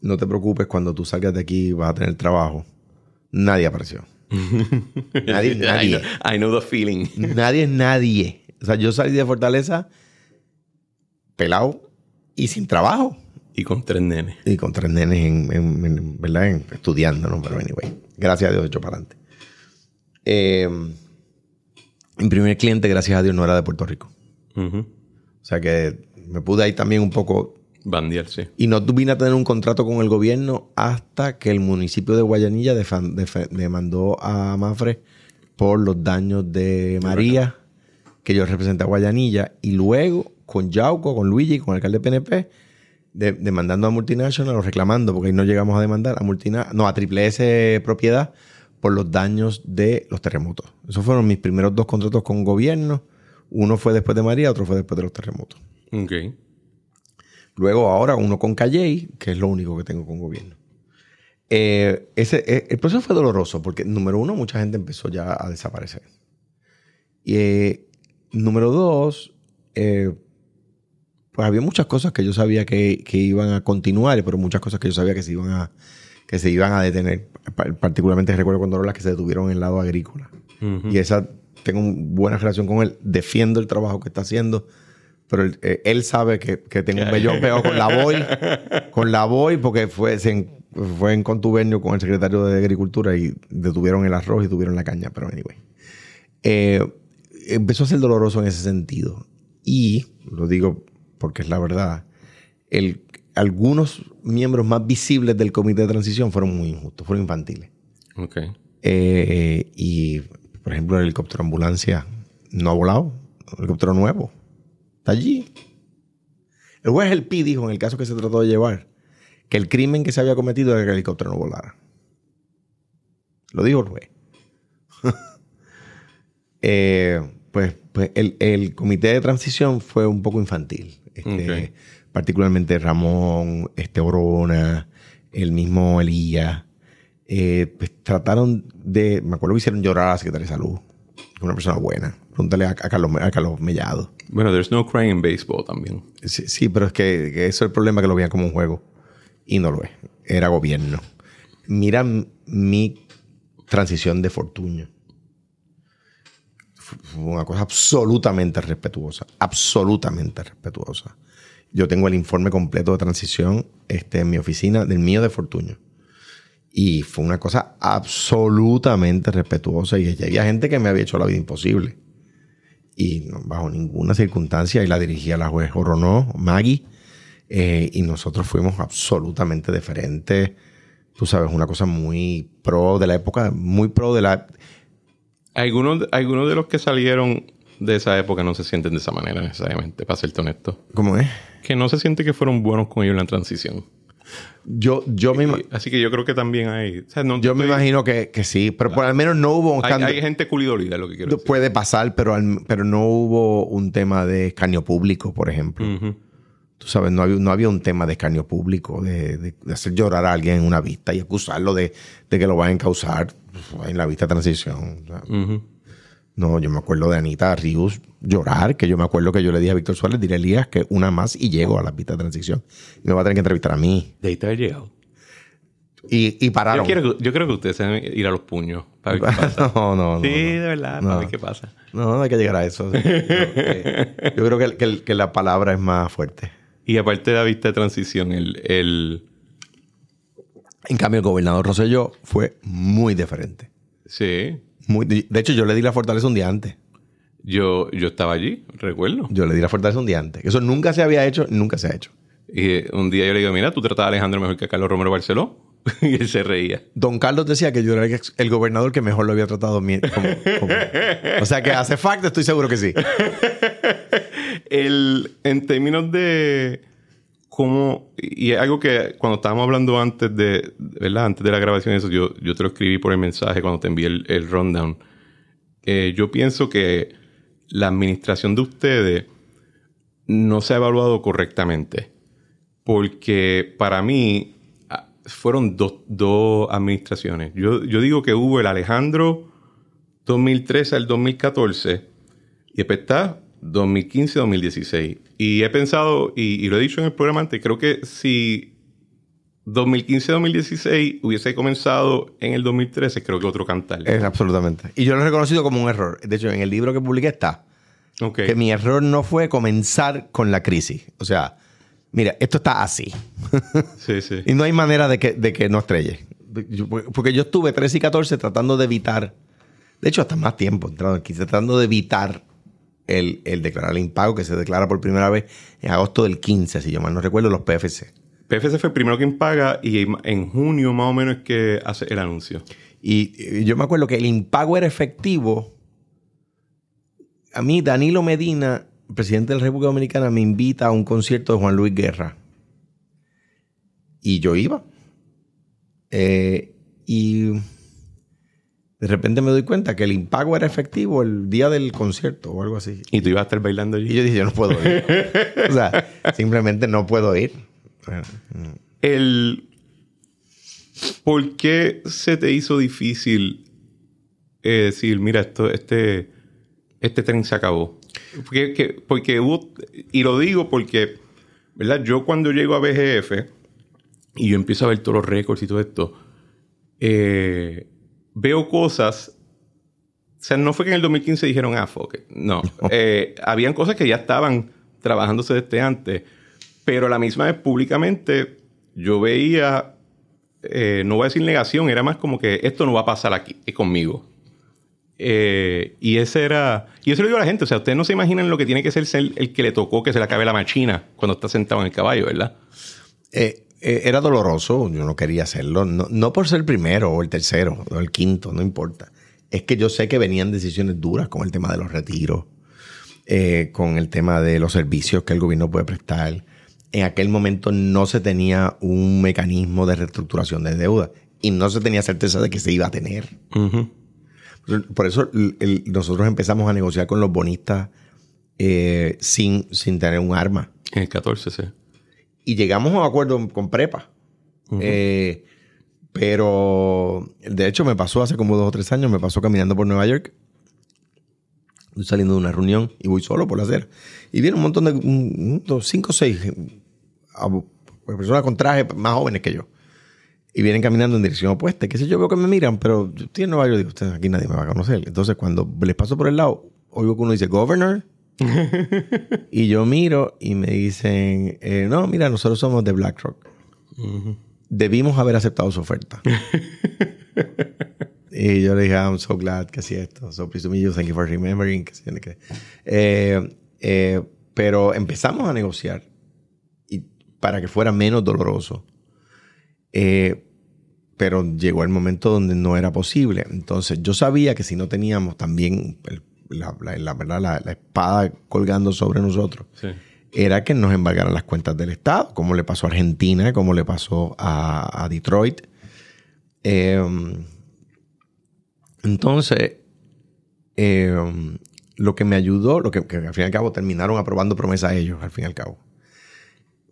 no te preocupes, cuando tú salgas de aquí vas a tener trabajo. Nadie apareció. *laughs* nadie, nadie. I know, the feeling. nadie es nadie. O sea, yo salí de Fortaleza pelado y sin trabajo. Y con tres nenes. Y con tres nenes, en, ¿verdad? estudiando, ¿no? Pero anyway, gracias a Dios, hecho para adelante. Eh, mi primer cliente, gracias a Dios, no era de Puerto Rico. O sea que me pude ahí también un poco Bandiar, sí. Y no vine a tener un contrato con el gobierno hasta que el municipio de Guayanilla demandó a Mafre por los daños de María, que yo representé a Guayanilla, y luego con Yauco, con Luigi, con el alcalde PNP, demandando a Multinational o reclamando, porque ahí no llegamos a demandar a Multinational, no, a Triple S Propiedad por los daños de los terremotos. Esos fueron mis primeros dos contratos con gobierno. Uno fue después de María, otro fue después de los terremotos. Ok. Luego ahora uno con Calley, que es lo único que tengo con gobierno. Eh, ese, eh, el proceso fue doloroso porque, número uno, mucha gente empezó ya a desaparecer. Y eh, número dos, pues había muchas cosas que yo sabía que, iban a continuar, pero muchas cosas que yo sabía que se iban a, que se iban a detener. Particularmente recuerdo cuando las que se detuvieron en el lado agrícola. Y esa, tengo buena relación con él, defiendo el trabajo que está haciendo pero eh, él, sabe que, tengo un mellón pegado con la BOI, con la BOI, porque fue, fue en contubernio con el secretario de Agricultura y detuvieron el arroz y tuvieron la caña, pero anyway. Eh, empezó a ser doloroso en ese sentido. Y, lo digo porque es la verdad, el, algunos miembros más visibles del comité de transición fueron muy injustos, fueron infantiles. Ok. Eh, y, por ejemplo, el helicóptero ambulancia no ha volado. El helicóptero nuevo. Está allí. El juez El Pi dijo en el caso que se trató de llevar que el crimen que se había cometido era que el helicóptero no volara. Lo dijo el juez. *laughs* Eh, pues, pues el, comité de transición fue un poco infantil. Este, particularmente Ramón, este Orona, el mismo Elías. Eh, pues trataron de. Me acuerdo que hicieron llorar a la secretaria de salud. Una persona buena. Pregúntale a, Carlos, a Carlos Mellado. Bueno, there's no crying in baseball también. Sí, pero es que, eso es el problema que lo veían como un juego. Y no lo es. Era gobierno. Mira mi transición de Fortuño. Una cosa absolutamente respetuosa. Absolutamente respetuosa. Yo tengo el informe completo de transición este, en mi oficina, del mío de Fortuño. Y fue una cosa absolutamente respetuosa. Y había gente que me había hecho la vida imposible. Y bajo ninguna circunstancia, y la dirigía la juez Oronó, Maggie. Eh, y nosotros fuimos absolutamente diferentes. Tú sabes, una cosa muy pro de la época, muy pro de la... Algunos, algunos de los que salieron de esa época no se sienten de esa manera necesariamente, para serte honesto. ¿Cómo es? Que no se siente que fueron buenos con ellos en la transición. Yo, yo me Así que yo creo que también hay. yo me imagino que, sí, pero por al menos no hubo un hay, hay, gente culidolida, lo que quiero decir. Puede pasar, pero, pero no hubo un tema de escarnio público, por ejemplo. Tú sabes, no había, no había un tema de escarnio público, de, hacer llorar a alguien en una vista y acusarlo de, que lo van a encausar en la vista de transición. No, yo me acuerdo de Anita Rius llorar, que yo me acuerdo que yo le dije a Víctor Suárez, diré Elías que una más y llego a la pista de transición. Y me va a tener que entrevistar a mí. De ahí te llegado. Y, y pararon. Yo, creo que ustedes deben ir a los puños para ver qué *laughs* pasa. no, no, no. Sí, de verdad, para ver qué pasa. No, no hay que llegar a eso. yo, creo que, que, la palabra es más fuerte. Y aparte de la vista de transición, el, el... En cambio, el gobernador Rosselló fue muy diferente. Sí de hecho, yo le di la fortaleza un día antes. Yo, yo estaba allí, recuerdo. Yo le di la fortaleza un día antes. Eso nunca se había hecho, nunca se ha hecho. Y un día yo le digo, mira, tú tratas a Alejandro mejor que a Carlos Romero Barceló. *laughs* y él se reía. Don Carlos decía que yo era el gobernador que mejor lo había tratado. O sea que hace facto, estoy seguro que sí. *laughs* el, en términos de cómo, y algo que cuando estábamos hablando antes de, ¿verdad? Antes de la grabación eso, yo, yo te lo escribí por el mensaje cuando te envié el, rundown. yo pienso que la administración de ustedes no se ha evaluado correctamente. Porque para mí ah, fueron dos, administraciones. Yo, yo digo que hubo el Alejandro 2013 al 2014 y después está 2015-2016. Y he pensado, y, lo he dicho en el programa antes, creo que si 2015-2016 hubiese comenzado en el 2013, creo que otro cantar. Es absolutamente. Y yo lo he reconocido como un error. De hecho, en el libro que publiqué está. Que mi error no fue comenzar con la crisis. O sea, mira, esto está así. sí, sí. *laughs* y no hay manera de que, de que no estrelle. Porque yo estuve 13 y 14 tratando de evitar, de hecho, hasta más tiempo entrando aquí, tratando de evitar el, declarar el impago que se declara por primera vez en agosto del 15, si yo mal no recuerdo, los PFC. PFC fue el primero que impaga y en junio más o menos es que hace el anuncio. Y, yo me acuerdo que el impago era efectivo. A mí, Danilo Medina, presidente de la República Dominicana, me invita a un concierto de Juan Luis Guerra. Y yo iba. Eh, y de repente me doy cuenta que el impago era efectivo el día del concierto o algo así. Y tú ibas a estar bailando allí. Y yo dije, yo no puedo ir. *laughs* o sea, simplemente no puedo ir. El... ¿Por qué se te hizo difícil eh, decir, mira, esto, este, este tren se acabó? Porque, porque hubo, y lo digo porque, ¿verdad? Yo cuando llego a BGF y yo empiezo a ver todos los récords y todo esto, eh, veo cosas. O sea, no fue que en el 2015 dijeron, ah, fuck *laughs* No. Eh, habían cosas que ya estaban trabajándose desde antes. Pero a la misma vez, públicamente, yo veía, eh, no voy a decir negación, era más como que esto no va a pasar aquí conmigo. Eh, y ese era. Y eso lo digo a la gente. O sea, ustedes no se imaginan lo que tiene que ser, ser el que le tocó que se le acabe la machina cuando está sentado en el caballo, ¿verdad? Eh, eh, era doloroso, yo no quería hacerlo. No, no, por ser el primero o el tercero o el quinto, no importa. Es que yo sé que venían decisiones duras con el tema de los retiros, con el tema de los servicios que el gobierno puede prestar. En aquel momento no se tenía un mecanismo de reestructuración de deuda y no se tenía certeza de que se iba a tener. Por eso nosotros empezamos a negociar con los bonistas eh, sin, sin tener un arma. En el 14, sí. Y llegamos a un acuerdo con Prepa. Eh, pero, de hecho, me pasó hace como dos o tres años, me pasó caminando por Nueva York. Estoy saliendo de una reunión y voy solo por la acera. Y viene un montón de, cinco o seis personas con trajes más jóvenes que yo y vienen caminando en dirección opuesta. Que sé yo veo que me miran, pero yo estoy en Nueva York digo, aquí nadie me va a conocer. Entonces, cuando les paso por el lado, oigo que uno dice, Governor. *laughs* y yo miro y me dicen, eh, no, mira, nosotros somos de BlackRock. Debimos haber aceptado su oferta. *laughs* y yo le dije, I'm so glad que así esto. So pleased to meet you. Thank you for remembering. Eh, eh, pero empezamos a negociar y para que fuera menos doloroso. Eh, pero llegó el momento donde no era posible. Entonces yo sabía que si no teníamos también la, la, verdad, la, espada colgando sobre nosotros, era que nos embargaran las cuentas del Estado, como le pasó a Argentina, como le pasó a, Detroit. Em, entonces, em, lo que me ayudó, lo que, que, al fin y al cabo terminaron aprobando promesas a ellos, al fin y al cabo,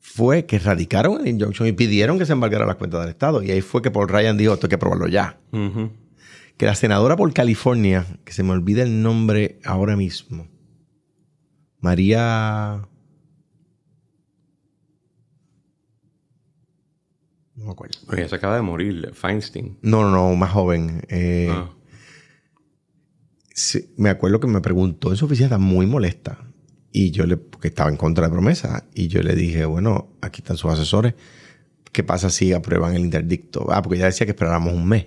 fue que radicaron el injunction y pidieron que se embargara las cuentas del Estado. Y ahí fue que Paul Ryan dijo, esto hay que aprobarlo ya. Que la senadora por California, que se me olvida el nombre ahora mismo, María... No me acuerdo. Oye, se acaba de morir, Feinstein. No, no, no, más joven. Eh, ah. me acuerdo que me preguntó en su oficina, está muy molesta y yo le, porque estaba en contra de promesa, y yo le dije, bueno, aquí están sus asesores, ¿qué pasa si aprueban el interdicto? Ah, porque ya decía que esperáramos un mes.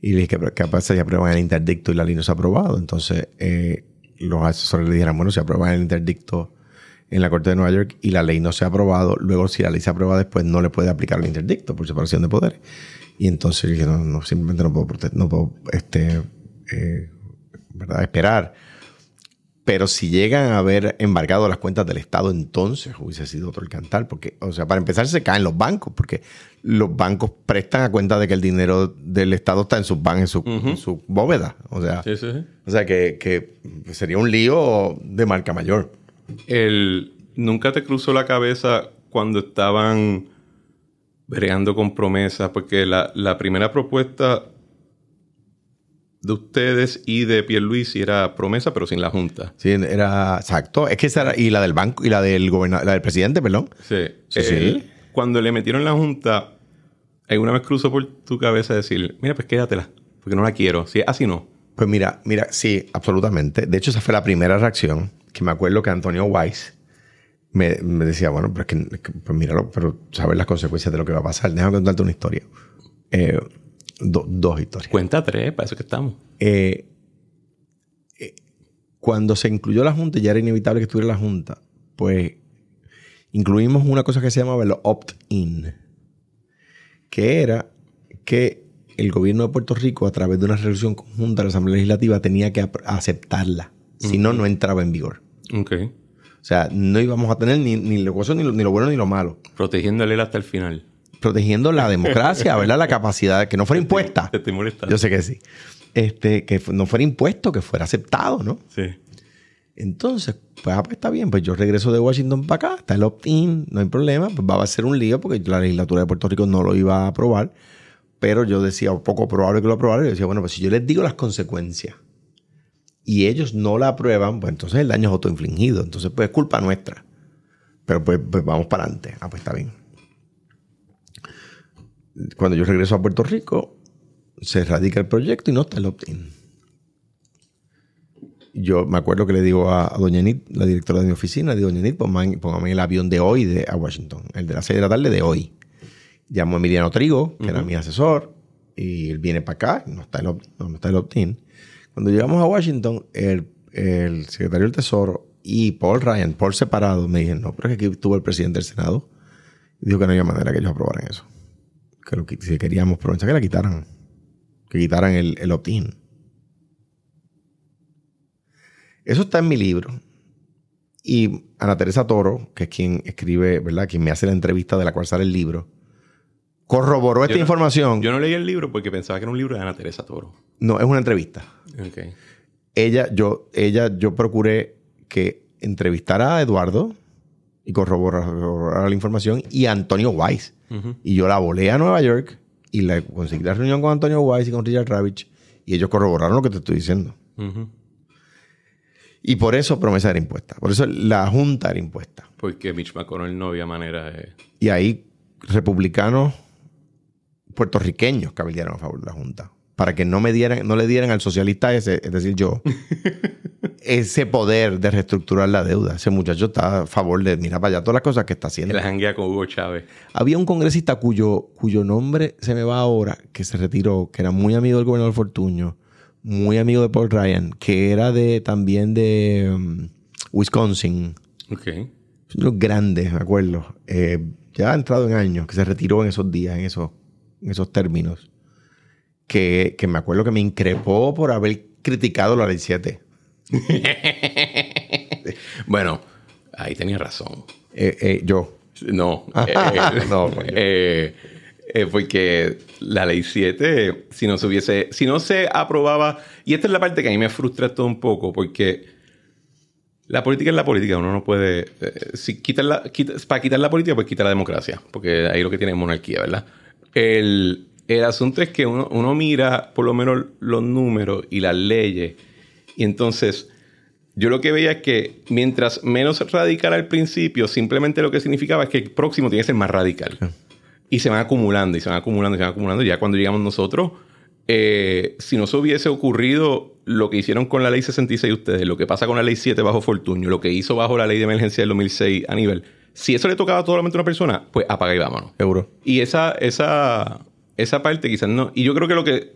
Y le dije, ¿qué pasa si aprueban el interdicto y la ley no se ha aprobado? Entonces, eh, los asesores le dijeron, bueno, si aprueban el interdicto en la Corte de Nueva York y la ley no se ha aprobado, luego si la ley se aprueba después no le puede aplicar el interdicto por separación de poderes. Y entonces dije, no, no simplemente no puedo, no puedo este, eh, esperar pero si llegan a haber embargado las cuentas del Estado, entonces hubiese sido otro el cantar. Porque, o sea, para empezar, se caen los bancos, porque los bancos prestan a cuenta de que el dinero del Estado está en sus bancos, en su, bóveda. O sea, O sea que, sería un lío de marca mayor. El, ¿Nunca te cruzó la cabeza cuando estaban bregando con promesas? Porque la, la primera propuesta de ustedes y de Pierluisi era promesa, pero sin la Junta. Sí, era exacto. Es que esa era, y la del banco, y la del gobernador, la del presidente, perdón. Sí. Sí, Cuando le metieron la Junta, ¿alguna vez cruzó por tu cabeza decir, mira, pues quédatela, porque no la quiero? Sí, así no. Pues mira, mira, sí, absolutamente. De hecho, esa fue la primera reacción, que me acuerdo que Antonio Weiss me, decía, bueno, pero es que, pues míralo, pero sabes las consecuencias de lo que va a pasar. Déjame contarte una historia. Eh, dos historias. Cuenta tres, para eso que estamos. Eh, eh, cuando se incluyó la Junta, ya era inevitable que estuviera la Junta, pues incluimos una cosa que se llamaba el opt-in, que era que el gobierno de Puerto Rico, a través de una resolución conjunta de la Asamblea Legislativa, tenía que aceptarla. Si no, no entraba en vigor. Ok. O sea, no íbamos a tener ni, ni lo, ni, lo, ni lo bueno ni lo malo. Protegiéndole hasta el final protegiendo la democracia, *laughs* ¿verdad? La capacidad, que no fuera impuesta. Te, Yo sé que sí. Este, que no fuera impuesto, que fuera aceptado, ¿no? Sí. Entonces, pues, ah, pues está bien, pues yo regreso de Washington para acá, está el opt-in, no hay problema, pues va a ser un lío porque la legislatura de Puerto Rico no lo iba a aprobar, pero yo decía, poco probable que lo aprobara, yo decía, bueno, pues si yo les digo las consecuencias y ellos no la aprueban, pues entonces el daño es autoinfligido, entonces pues es culpa nuestra. Pero pues, pues vamos para adelante. Ah, pues está bien cuando yo regreso a Puerto Rico, se radica el proyecto y no está el opt-in. Yo me acuerdo que le digo a, Doña Nit, la directora de mi oficina, le digo, Doña Nit, póngame, el avión de hoy de, a Washington, el de las 6 de la tarde de hoy. Llamo a Emiliano Trigo, que era mi asesor, y él viene para acá, no está el opt-in. Cuando llegamos a Washington, el, el secretario del Tesoro y Paul Ryan, por separado, me dijeron, no, pero es que aquí estuvo el presidente del Senado. Y dijo que no había manera que ellos aprobaran eso. Que, lo, que si queríamos promesa que la quitaran. Que quitaran el, el opt-in. Eso está en mi libro. Y Ana Teresa Toro, que es quien escribe, ¿verdad? Quien me hace la entrevista de la cual sale el libro, corroboró esta no- información. Yo no leí el libro porque pensaba que era un libro de Ana Teresa Toro. no, es una entrevista. Ok. ella, yo, ella, yo procuré que entrevistara a Eduardo y corroborara, la información y a Antonio Weiss. Y yo la volé a Nueva York y la, conseguí la reunión con Antonio Weiss y con Richard Ravich y ellos corroboraron lo que te estoy diciendo. Y por eso promesa era impuesta. Por eso la Junta era impuesta. Porque Mitch McConnell no había manera de... Y ahí republicanos puertorriqueños cabildearon a favor de la Junta. Para que no me dieran, no le dieran al socialista ese, es decir, yo, *laughs* ese poder de reestructurar la deuda. Ese muchacho está a favor de, mira para allá, todas las cosas que está haciendo. Él janguea con Hugo Chávez. Había un congresista cuyo, cuyo nombre se me va ahora, que se retiró, que era muy amigo del gobernador Fortuño, muy amigo de Paul Ryan, que era de también de um, Wisconsin. Ok. Unos grandes, me acuerdo. Eh, ya ha entrado en años, que se retiró en esos días, en esos, en esos términos. Que, que me acuerdo que me increpó por haber criticado la ley 7. *laughs* Bueno, ahí tenía razón. Eh, eh, yo. No. *laughs* No. Eh, porque la ley 7, si no se hubiese, si no se aprobaba, y esta es la parte que a mí me frustra todo un poco, porque la política es la política, uno no puede, eh, si quitar la, para quitar la política, pues quitar la democracia, porque ahí lo que tiene es monarquía, ¿verdad? El, el asunto es que uno, uno mira por lo menos los números y las leyes, y entonces yo lo que veía es que mientras menos radical al principio, simplemente lo que significaba es que el próximo tiene que ser más radical. Y se van acumulando, y se van acumulando, y se van acumulando. Ya cuando llegamos nosotros, eh, si no se hubiese ocurrido lo que hicieron con la ley 66 ustedes, lo que pasa con la ley 7 bajo Fortuño, lo que hizo bajo la ley de emergencia del 2006 a nivel, si eso le tocaba solamente a una persona, pues apaga y vámonos. Euro. Y esa, esa, esa parte quizás no. Y yo creo que lo que,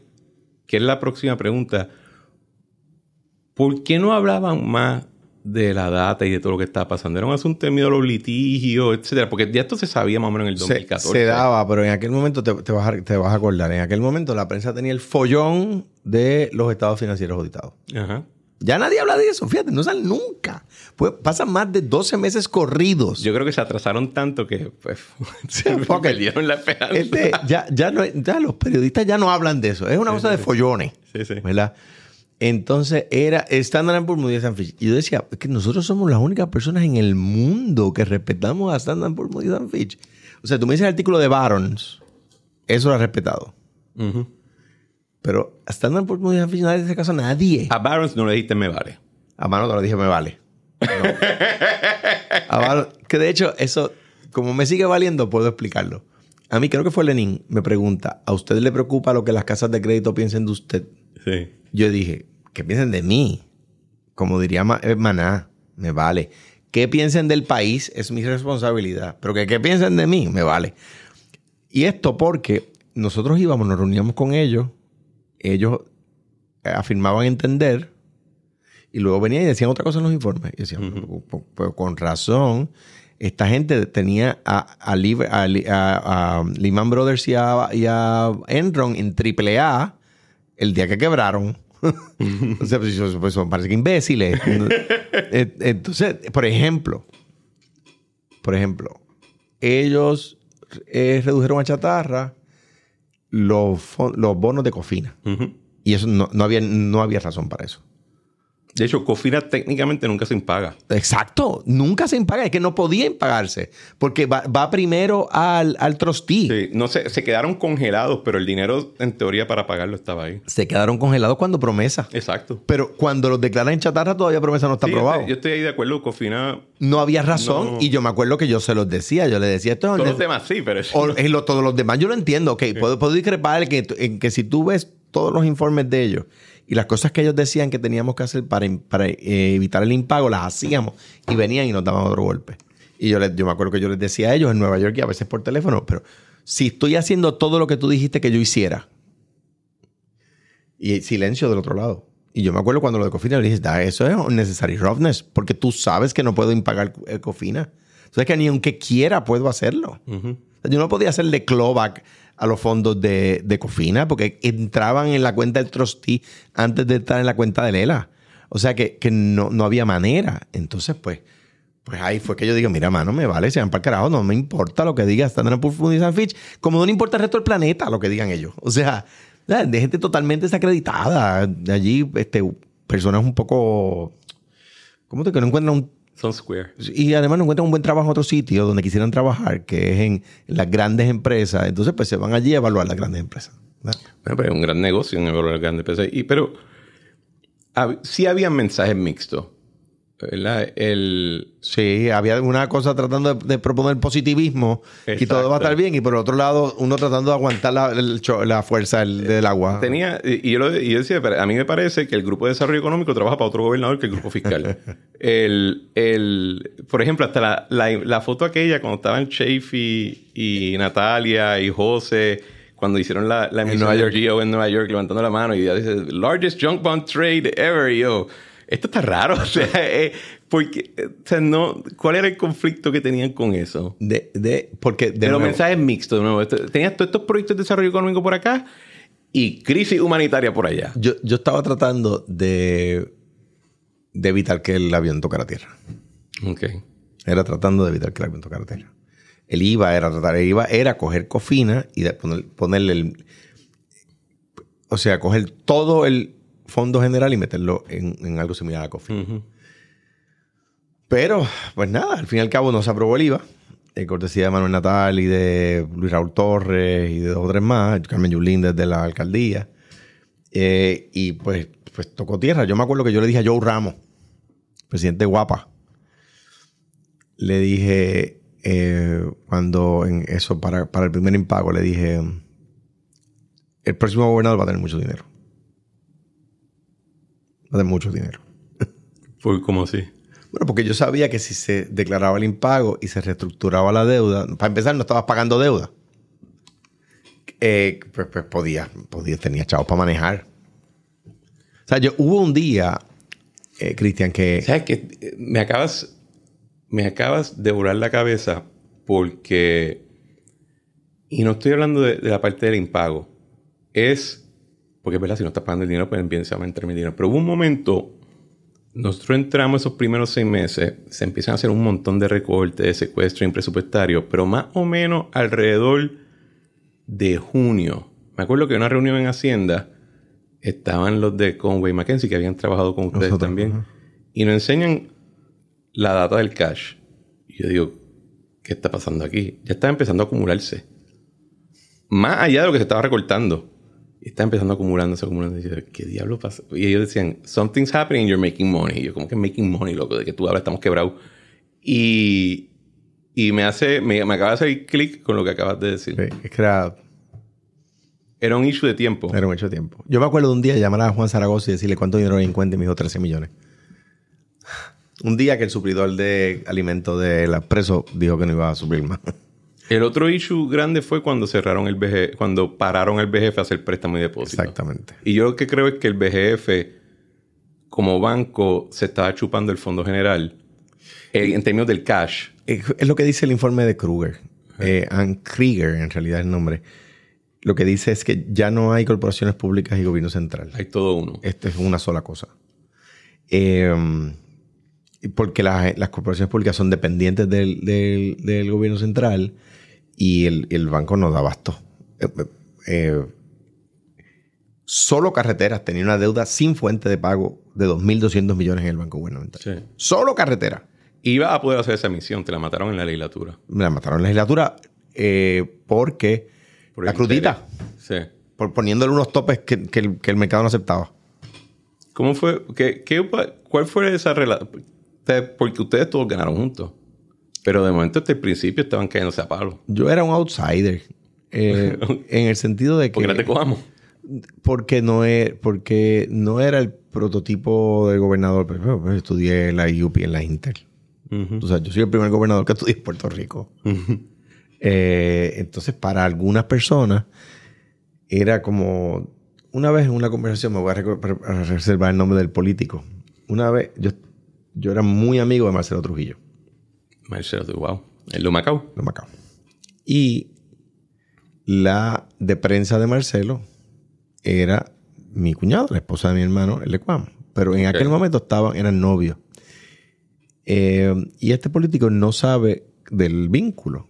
que es la próxima pregunta, ¿por qué no hablaban más de la data y de todo lo que estaba pasando? Era un asunto de miedo a los litigios, etcétera, porque ya esto se sabía más o menos en el Se, 2014. se daba, pero en aquel momento te, te vas a, te vas a acordar. En aquel momento la prensa tenía el follón de los estados financieros auditados. Ajá. Ya nadie habla de eso, fíjate, no salen nunca. Pues pasan más de 12 meses corridos. Yo creo que se atrasaron tanto que pues, *laughs* se *laughs* perdieron la esperanza. Este, ya, ya, no, ya los periodistas ya no hablan de eso. Es una cosa de follones. Sí, sí. ¿Verdad? Entonces era Standard Poor's Moody's and Fitch. Y yo decía, es que nosotros somos las únicas personas en el mundo que respetamos a Standard Poor's Moody's and Fitch. O sea, tú me dices el artículo de Barons, eso lo has respetado. Pero a Standard Poor's Moody's and Fitch nadie le hace caso a nadie. A Barons no le dijiste me vale. A mano te lo dije, me vale. *laughs* No. A Barons- que de hecho, eso, como me sigue valiendo, puedo explicarlo. A mí creo que fue Lenin, me pregunta, ¿a usted le preocupa lo que las casas de crédito piensen de usted? Sí. Yo dije, que piensen de mí. Como diría eh, Maná, me vale. Que piensen del país es mi responsabilidad. Pero que, que piensen de mí, me vale. Y esto porque nosotros íbamos, nos reuníamos con ellos, ellos eh, afirmaban entender y luego venían y decían otra cosa en los informes. Y decían, "Pues- pues- pues con razón, esta gente tenía a, a, a a- a Lehman Brothers y a, y a Enron en AAA el día que quebraron. *laughs* o sea, pues, pues, son- parece que imbéciles. *laughs* Entonces, por ejemplo, por ejemplo, ellos eh, redujeron a chatarra los, los bonos de cofina. Y eso no, no había, no había razón para eso. De hecho, Cofina técnicamente nunca se impaga. Exacto. Nunca se impaga. Es que no podían pagarse. Porque va, va primero al, al trustee. Sí, no sé, se quedaron congelados, pero el dinero en teoría para pagarlo estaba ahí. Se quedaron congelados cuando promesa. Exacto. Pero cuando los declaran en chatarra, todavía promesa no está Sí, aprobado. Yo estoy ahí de acuerdo, Cofina. No había razón. No. Y yo me acuerdo que yo se los decía. Yo le decía esto. es Todos los demás sí, pero eso. o- en lo- todos los demás yo lo entiendo. Ok, puedo, puedo discrepar en que, en que si tú ves todos los informes de ellos y las cosas que ellos decían que teníamos que hacer para, para, eh, evitar el impago, las hacíamos y venían y nos daban otro golpe. Y yo, les- yo me acuerdo que yo les decía a ellos en Nueva York y a veces por teléfono, pero si estoy haciendo todo lo que tú dijiste que yo hiciera, y silencio del otro lado. Y yo me acuerdo cuando lo de Cofina le dije, da, eso es unnecessary roughness, porque tú sabes que no puedo impagar el Cofina. Entonces que ni aunque quiera puedo hacerlo. Yo no podía hacer de clawback a los fondos de, de, Cofina porque entraban en la cuenta del trustee antes de estar en la cuenta de Lela. O sea que, que no, no, había manera. Entonces, pues, pues ahí fue que yo digo, mira, mano, me vale, se van para el carajo, no me importa lo que diga Standard Poor's Moody's Fitch, como no le importa el resto del planeta lo que digan ellos. O sea, de gente totalmente desacreditada. De allí, este, personas un poco. ¿Cómo te que no encuentran un. Son square. Y además no encuentran un buen trabajo en otro sitio donde quisieran trabajar, que es en las grandes empresas. Entonces, pues se van allí a evaluar las grandes empresas. Bueno, pero es un gran negocio en evaluar las grandes empresas. Y, pero sí había mensajes mixtos. El... Sí, había una cosa tratando de, proponer positivismo y todo va a estar bien, y por otro lado, uno tratando de aguantar la, la fuerza del, agua. Tenía, y yo, decía, a mí me parece que el Grupo de Desarrollo Económico trabaja para otro gobernador que el Grupo Fiscal. *laughs* el, el, por ejemplo, hasta la, la, foto aquella cuando estaban Chafee y Natalia y José cuando hicieron la, la emisión de Geo en Nueva York levantando la mano y ya dice largest junk bond trade ever yo esto está raro. *laughs* O sea, eh, porque, o sea, no, ¿cuál era el conflicto que tenían con eso? De, de, porque de, los mensajes mixtos, de nuevo. Tenías todos estos proyectos de desarrollo económico por acá y crisis humanitaria por allá. Yo, yo estaba tratando de, de evitar que el avión tocara tierra. Ok. Era tratando de evitar que el avión tocara tierra. El IVA era tratar, el IVA era coger cofina y ponerle el. O sea, coger todo el fondo general y meterlo en, algo similar a Coffee. Pero, pues nada, al fin y al cabo no se aprobó el IVA. De cortesía de Manuel Natal y de Luis Raúl Torres y de dos o tres más, Carmen Yulín desde la alcaldía. Eh, y pues, pues tocó tierra. Yo me acuerdo que yo le dije a Joe Ramos, presidente Guapa, le dije, eh, cuando en eso, para, para el primer impago, le dije, el próximo gobernador va a tener mucho dinero de mucho dinero. ¿Fue como así? Bueno, porque yo sabía que si se declaraba el impago y se reestructuraba la deuda, para empezar no estabas pagando deuda. Eh, pues, pues podía, podía, tenía chavos para manejar. O sea, yo hubo un día, eh, Cristian, que... ¿Sabes que Me acabas, me acabas de volar la cabeza porque... Y no estoy hablando de, de la parte del impago. Es porque es verdad, si no estás pagando el dinero, pues empieza a aumentar mi dinero. Pero hubo un momento, nosotros entramos esos primeros seis meses, se empiezan a hacer un montón de recortes, de secuestro presupuestario, pero más o menos alrededor de junio. Me acuerdo que en una reunión en Hacienda estaban los de Conway Mackenzie, que habían trabajado con ustedes también, y nos enseñan la data del cash. Y yo digo, ¿qué está pasando aquí? Ya estaba empezando a acumularse. Más allá de lo que se estaba recortando. Está empezando acumulándose, acumulándose. Y ¿qué diablo pasa? Y ellos decían, something's happening, you're making money. Y yo, como que making money, loco? De que tú hablas, estamos quebrados. Y, y me hace, me, me acaba de hacer clic con lo que acabas de decir. es que era... Era un issue de tiempo. Era un issue de tiempo. Yo me acuerdo de un día llamar a Juan Zaragoza y decirle cuánto dinero hay en cuenta y me dijo 13 millones. Un día que el suplidor de alimentos de la preso dijo que no iba a suplir más. El otro issue grande fue cuando cerraron el BGF, cuando pararon el BGF a hacer préstamo y depósito. Exactamente. Y yo lo que creo es que el BGF, como banco, se estaba chupando el fondo general eh, en términos del cash. Es lo que dice el informe de Kruger. Eh, and Krieger, en realidad es el nombre. Lo que dice es que ya no hay corporaciones públicas y gobierno central. Hay todo uno. Esto es una sola cosa. Eh, porque las, corporaciones públicas son dependientes del, del gobierno central y el, banco no da abasto. Eh, eh, eh, solo carreteras tenía una deuda sin fuente de pago de 2.200 millones en el Banco Gubernamental. Solo carretera. Iba a poder hacer esa misión, te la mataron en la legislatura. Me la mataron en la legislatura porque la crudita. Sí. Por poniéndole unos topes que, el, mercado no aceptaba. ¿Cómo fue? ¿Qué, cuál fue esa relación? Porque ustedes todos ganaron juntos. Pero de momento hasta el principio estaban cayéndose a palo. Yo era un outsider. Eh, *laughs* en el sentido de que. ¿Por qué no te cojamos? Porque no, es, porque no era el prototipo del gobernador. Pero, pues, estudié en la IUP y en la Intel. O sea, yo soy el primer gobernador que estudié en Puerto Rico. Eh, entonces, para algunas personas, era como una vez en una conversación, me voy a, reservar el nombre del político. Una vez, yo, yo era muy amigo de Marcelo Trujillo. Marcelo, wow. ¿El de Macao? De Macao. Y la de prensa de Marcelo era mi cuñado, la esposa de mi hermano, el de Cuam. Pero en aquel momento estaban, eran novios. Eh, y este político no sabe del vínculo.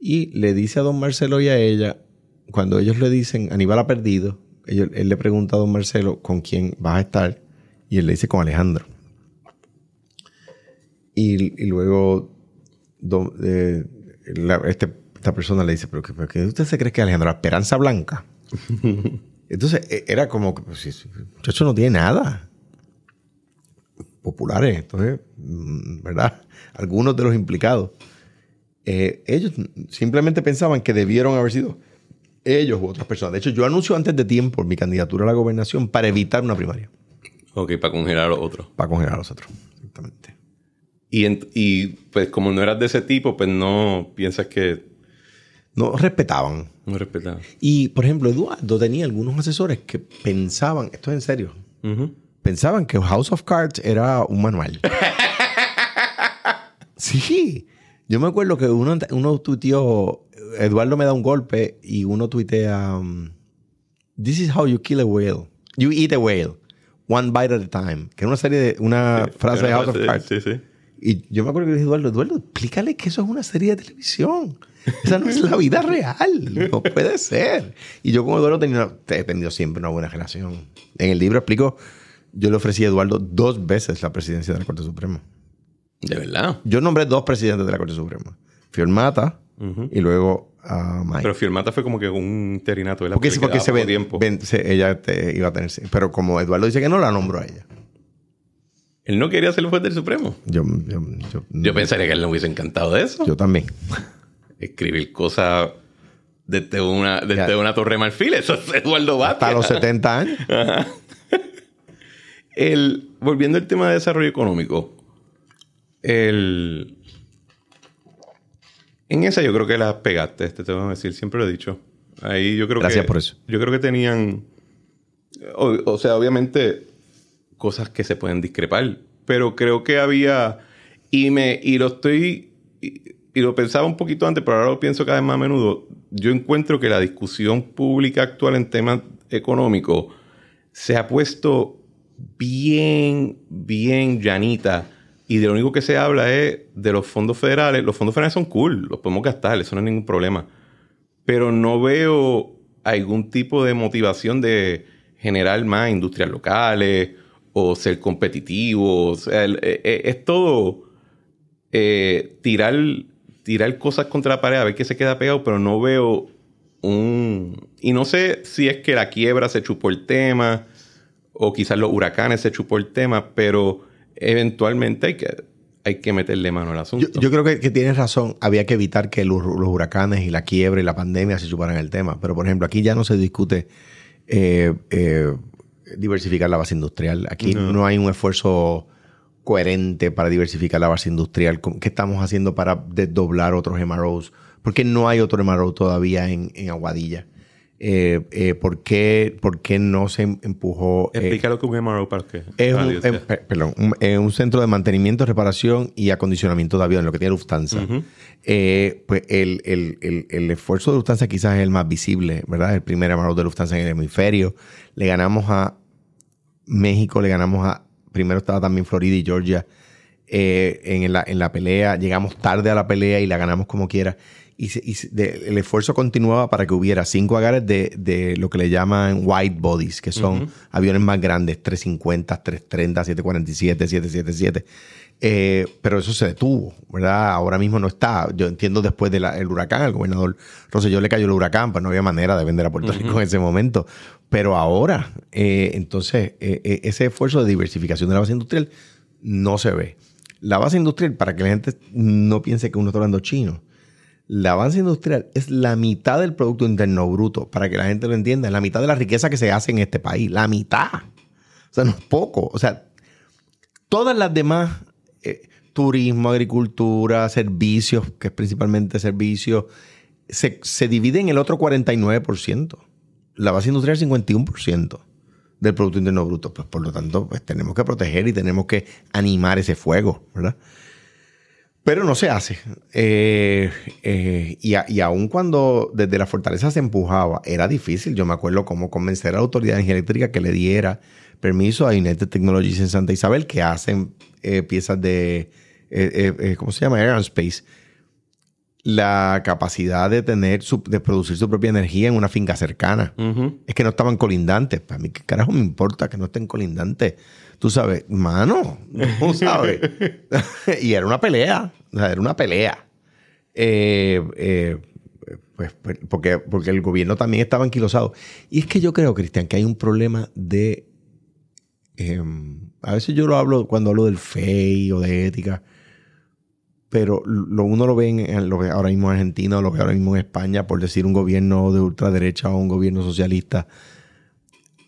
Y le dice a don Marcelo y a ella, cuando ellos le dicen, Aníbal ha perdido, él le pregunta a don Marcelo con quién vas a estar. Y él le dice con Alejandro. Y, luego eh, este, esta persona le dice, pero ¿qué, usted se cree que Alejandro? La esperanza blanca. *laughs* Entonces e, era como que, pues, muchacho no tiene nada. Populares, entonces, mm, ¿verdad? Algunos de los implicados. Eh, ellos simplemente pensaban que debieron haber sido ellos u otras personas. De hecho, yo anuncio antes de tiempo mi candidatura a la gobernación para evitar una primaria. Ok, para congelar a los otros. Para congelar a los otros, exactamente. Y, y pues como no eras de ese tipo, pues no piensas que... No respetaban. No respetaban. Y, por ejemplo, Eduardo tenía algunos asesores que pensaban, esto es en serio, pensaban que House of Cards era un manual. *laughs* sí. Yo me acuerdo que uno, uno tuiteó, Eduardo me da un golpe y uno tuitea, um, This is how you kill a whale. You eat a whale. One bite at a time. Que era una serie de, una frase de House of Cards. Sí, sí. Y yo me acuerdo que le dije, Eduardo, Eduardo, explícale que eso es una serie de televisión. Esa no es la vida real. No puede ser. Y yo con Eduardo he tenido siempre una buena relación. En el libro explico, yo le ofrecí a Eduardo dos veces la presidencia de la Corte Suprema. ¿De verdad? Yo nombré dos presidentes de la Corte Suprema. Fiormata y luego a Mike. Pero Fiormata fue como que un interinato. Porque, sí, porque se ve, tiempo. ella iba a tener... Pero como Eduardo dice que no, la nombró a ella. Él no quería ser el juez del Supremo. Yo, yo, pensaría que él no hubiese encantado de eso. Yo también. Escribir cosas desde una, desde una torre marfil. Eso es Eduardo Bata. Hasta los 70 años. *laughs* el, volviendo al tema de desarrollo económico. El, en esa yo creo que las pegaste, este te voy a decir, siempre lo he dicho. Ahí yo creo Gracias por eso. Yo creo que tenían. o, sea, obviamente cosas que se pueden discrepar. Pero creo que había. Y me. Y lo estoy. Y, lo pensaba un poquito antes, pero ahora lo pienso cada vez más a menudo. Yo encuentro que la discusión pública actual en temas económicos se ha puesto bien, bien llanita. Y de lo único que se habla es de los fondos federales. Los fondos federales son cool, los podemos gastar, eso no es ningún problema. Pero no veo algún tipo de motivación de generar más industrias locales o ser competitivo. O sea, eh, eh, es todo eh, tirar, tirar cosas contra la pared a ver qué se queda pegado, pero no veo un... Y no sé si es que la quiebra se chupó el tema o quizás los huracanes se chupó el tema, pero eventualmente hay que, hay que meterle mano al asunto. Yo, creo que, tienes razón. Había que evitar que los, huracanes y la quiebra y la pandemia se chuparan el tema. Pero, por ejemplo, aquí ya no se discute diversificar la base industrial. Aquí no, hay un esfuerzo coherente para diversificar la base industrial. ¿Qué estamos haciendo para desdoblar otros MROs? ¿Por qué no hay otro MRO todavía en, Aguadilla? Eh, eh, ¿por, qué, ¿por, qué, no se empujó? Eh, Explica lo que un MRO para qué. Es un, perdón, un, centro de mantenimiento, reparación y acondicionamiento de aviones, lo que tiene Lufthansa. pues el, el, el, esfuerzo de Lufthansa quizás es el más visible, ¿verdad? El primer MRO de Lufthansa en el hemisferio. Le ganamos a México le ganamos a. Primero estaba también Florida y Georgia eh, en, la, en, la, pelea. Llegamos tarde a la pelea y la ganamos como quiera. Y, el esfuerzo continuaba para que hubiera cinco agares de, lo que le llaman white bodies, que son aviones más grandes: 350, 330, 747, 777. Eh, pero eso se detuvo, ¿verdad? Ahora mismo no está. Yo entiendo después del huracán, al gobernador Rosselló le cayó el huracán, pues no había manera de vender a Puerto Rico en ese momento. Pero ahora, eh, entonces, eh, ese esfuerzo de diversificación de la base industrial no se ve. La base industrial, para que la gente no piense que uno está hablando chino, la base industrial es la mitad del Producto Interno Bruto, para que la gente lo entienda, es la mitad de la riqueza que se hace en este país, la mitad. O sea, no es poco. O sea, todas las demás eh, turismo, agricultura, servicios, que es principalmente servicios, se, se divide en el otro 49%. la base industrial es 51% del Producto Interno Bruto. Pues por lo tanto, pues tenemos que proteger y tenemos que animar ese fuego, ¿verdad? Pero no se hace. Eh, eh, y, y aun cuando desde la fortaleza se empujaba, era difícil. Yo me acuerdo cómo convencer a la Autoridad de Energía Eléctrica que le diera permiso a United Technologies en Santa Isabel, que hacen eh, piezas de, ¿cómo se llama? Aerospace. La capacidad de tener, de producir su propia energía en una finca cercana. Es que no estaban colindantes. Para mí, ¿qué carajo me importa que no estén colindantes? Tú sabes, mano, ¿cómo *laughs* sabes? y era una pelea, o sea, era una pelea. Eh, eh, pues, pues, porque, porque el gobierno también estaba anquilosado. Y es que yo creo, Cristian, que hay un problema de... Em, a veces yo lo hablo cuando hablo del FEI o de ética, pero lo, uno lo ve, en, lo ve ahora mismo en Argentina o lo ve ahora mismo en España, por decir un gobierno de ultraderecha o un gobierno socialista.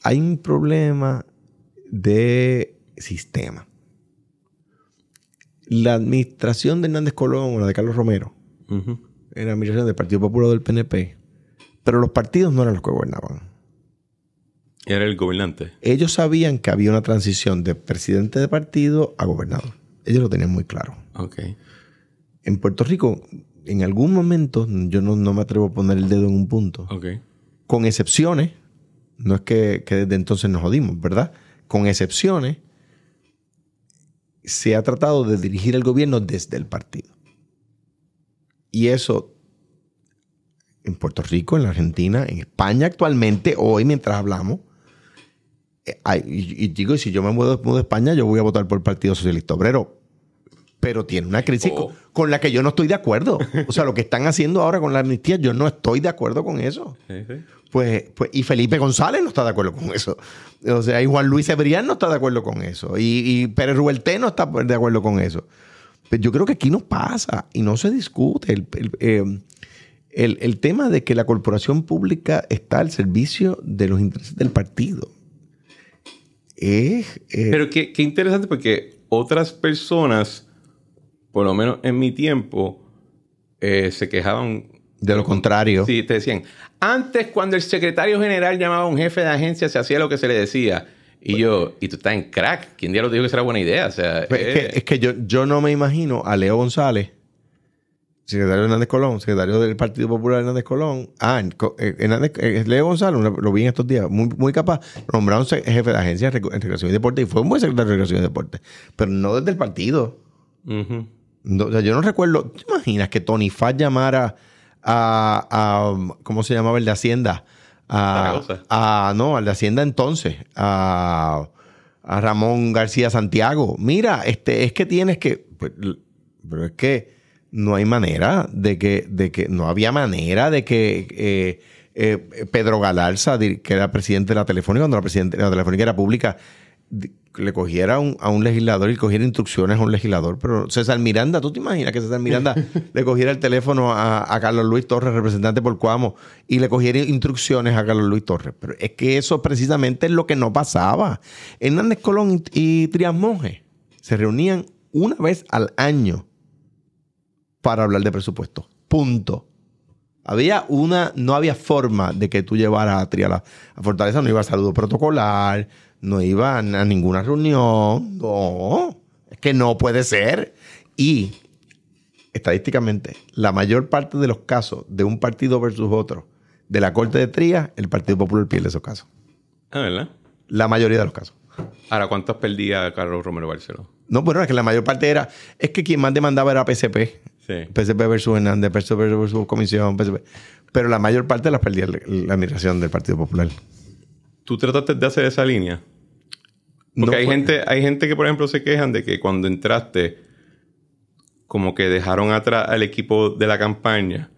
Hay un problema de sistema. La administración de Hernández Colón o la de Carlos Romero era la administración del Partido Popular del PNP, pero los partidos no eran los que gobernaban. Era el gobernante. Ellos sabían que había una transición de presidente de partido a gobernador. Ellos lo tenían muy claro. Okay. En Puerto Rico, en algún momento, yo no, me atrevo a poner el dedo en un punto. Con excepciones, no es que, que desde entonces nos jodimos, ¿verdad? Con excepciones, se ha tratado de dirigir el gobierno desde el partido. Y eso en Puerto Rico, en la Argentina, en España actualmente, hoy mientras hablamos, eh, y, digo, si yo me mudo, mudo, a España, yo voy a votar por el Partido Socialista Obrero. Pero tiene una crisis oh. con, la que yo no estoy de acuerdo. O sea, lo que están haciendo ahora con la amnistía, yo no estoy de acuerdo con eso. Pues, pues, y Felipe González no está de acuerdo con eso. O sea, y Juan Luis Ebrián no está de acuerdo con eso. Y, y Pérez Ruelté no está de acuerdo con eso. Pero yo creo que aquí no pasa y no se discute. El, el, eh, tema de que la corporación pública está al servicio de los intereses del partido. Eh, Pero qué, qué interesante porque otras personas, por lo menos en mi tiempo, eh, se quejaban de lo contrario. Sí, te decían, antes cuando el secretario general llamaba a un jefe de agencia se hacía lo que se le decía. Y yo, y tú estás en crack. ¿Quién día lo dijo que será buena idea? O sea, pues es, que, yo, yo no me imagino a Leo González, secretario de Hernández Colón, secretario del Partido Popular Hernández Colón. Ah, eh, Hernández, eh, Leo González, lo vi en estos días, muy, muy capaz. Nombraron jefe de agencia en Recreación y Deporte y fue un buen secretario de Recreación y Deporte. Pero no desde el partido. O sea, yo no recuerdo. ¿Te imaginas que Tony Faz llamara a, ¿cómo se llamaba el de Hacienda? A, no, al de Hacienda entonces, a, Ramón García Santiago. Mira, este, es que tienes que, pues, pero es que no hay manera de que, de que, no había manera de que eh, eh, Pedro Galarza, que era presidente de la Telefónica, cuando la, presidente, la Telefónica era pública, le cogiera a un, legislador y cogiera instrucciones a un legislador. Pero César Miranda, ¿tú te imaginas que César Miranda *laughs* le cogiera el teléfono a, Carlos Luis Torres, representante por Cuamo, y le cogiera instrucciones a Carlos Luis Torres? Pero es que eso precisamente es lo que no pasaba. Hernández Colón y, Trias Monge se reunían una vez al año para hablar de presupuesto. Punto. Había una, no había forma de que tú llevaras a Trias a Fortaleza, no iba a saludo protocolar, no iban a ninguna reunión. No, es que no puede ser. Y estadísticamente, la mayor parte de los casos de un partido versus otro de la Corte de Tría, el Partido Popular pierde esos casos. Ah, ¿verdad? La mayoría de los casos. Ahora, ¿cuántos perdía Carlos Romero Barceló? No, bueno, es que la mayor parte era. Es que quien más demandaba era PCP. Sí. PCP versus Hernández, PCP versus Comisión, PCP. Pero la mayor parte las perdía la admiración del Partido Popular. ¿Tú trataste de hacer esa línea? Porque hay, gente, hay gente que, por ejemplo, se quejan de que cuando entraste, como que dejaron atrás al equipo de la campaña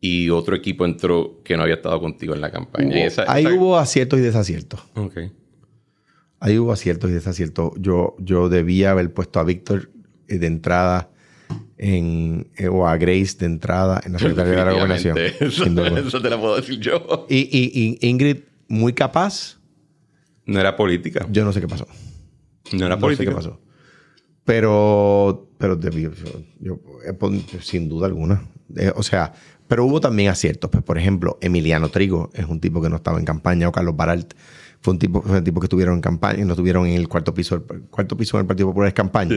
y otro equipo entró que no había estado contigo en la campaña. ahí hubo aciertos y desaciertos. Ok. Ahí hubo aciertos y desaciertos. Yo, yo debía haber puesto a Víctor eh, de entrada en, eh, o a Grace de entrada en la *laughs* Secretaría de la Gobernación. Eso, te lo puedo decir yo. Y, y Ingrid, muy capaz no era política. Yo no sé qué pasó. No era política. No sé qué pasó. Pero pero yo, yo, sin duda alguna. Eh, o sea, pero hubo también aciertos. Pues, por ejemplo, Emiliano Trigo es un tipo que no estaba en campaña, o Carlos Baralt fue un tipo, fue un tipo que estuvieron en campaña, no estuvieron en el cuarto piso, el cuarto piso del Partido Popular es campaña.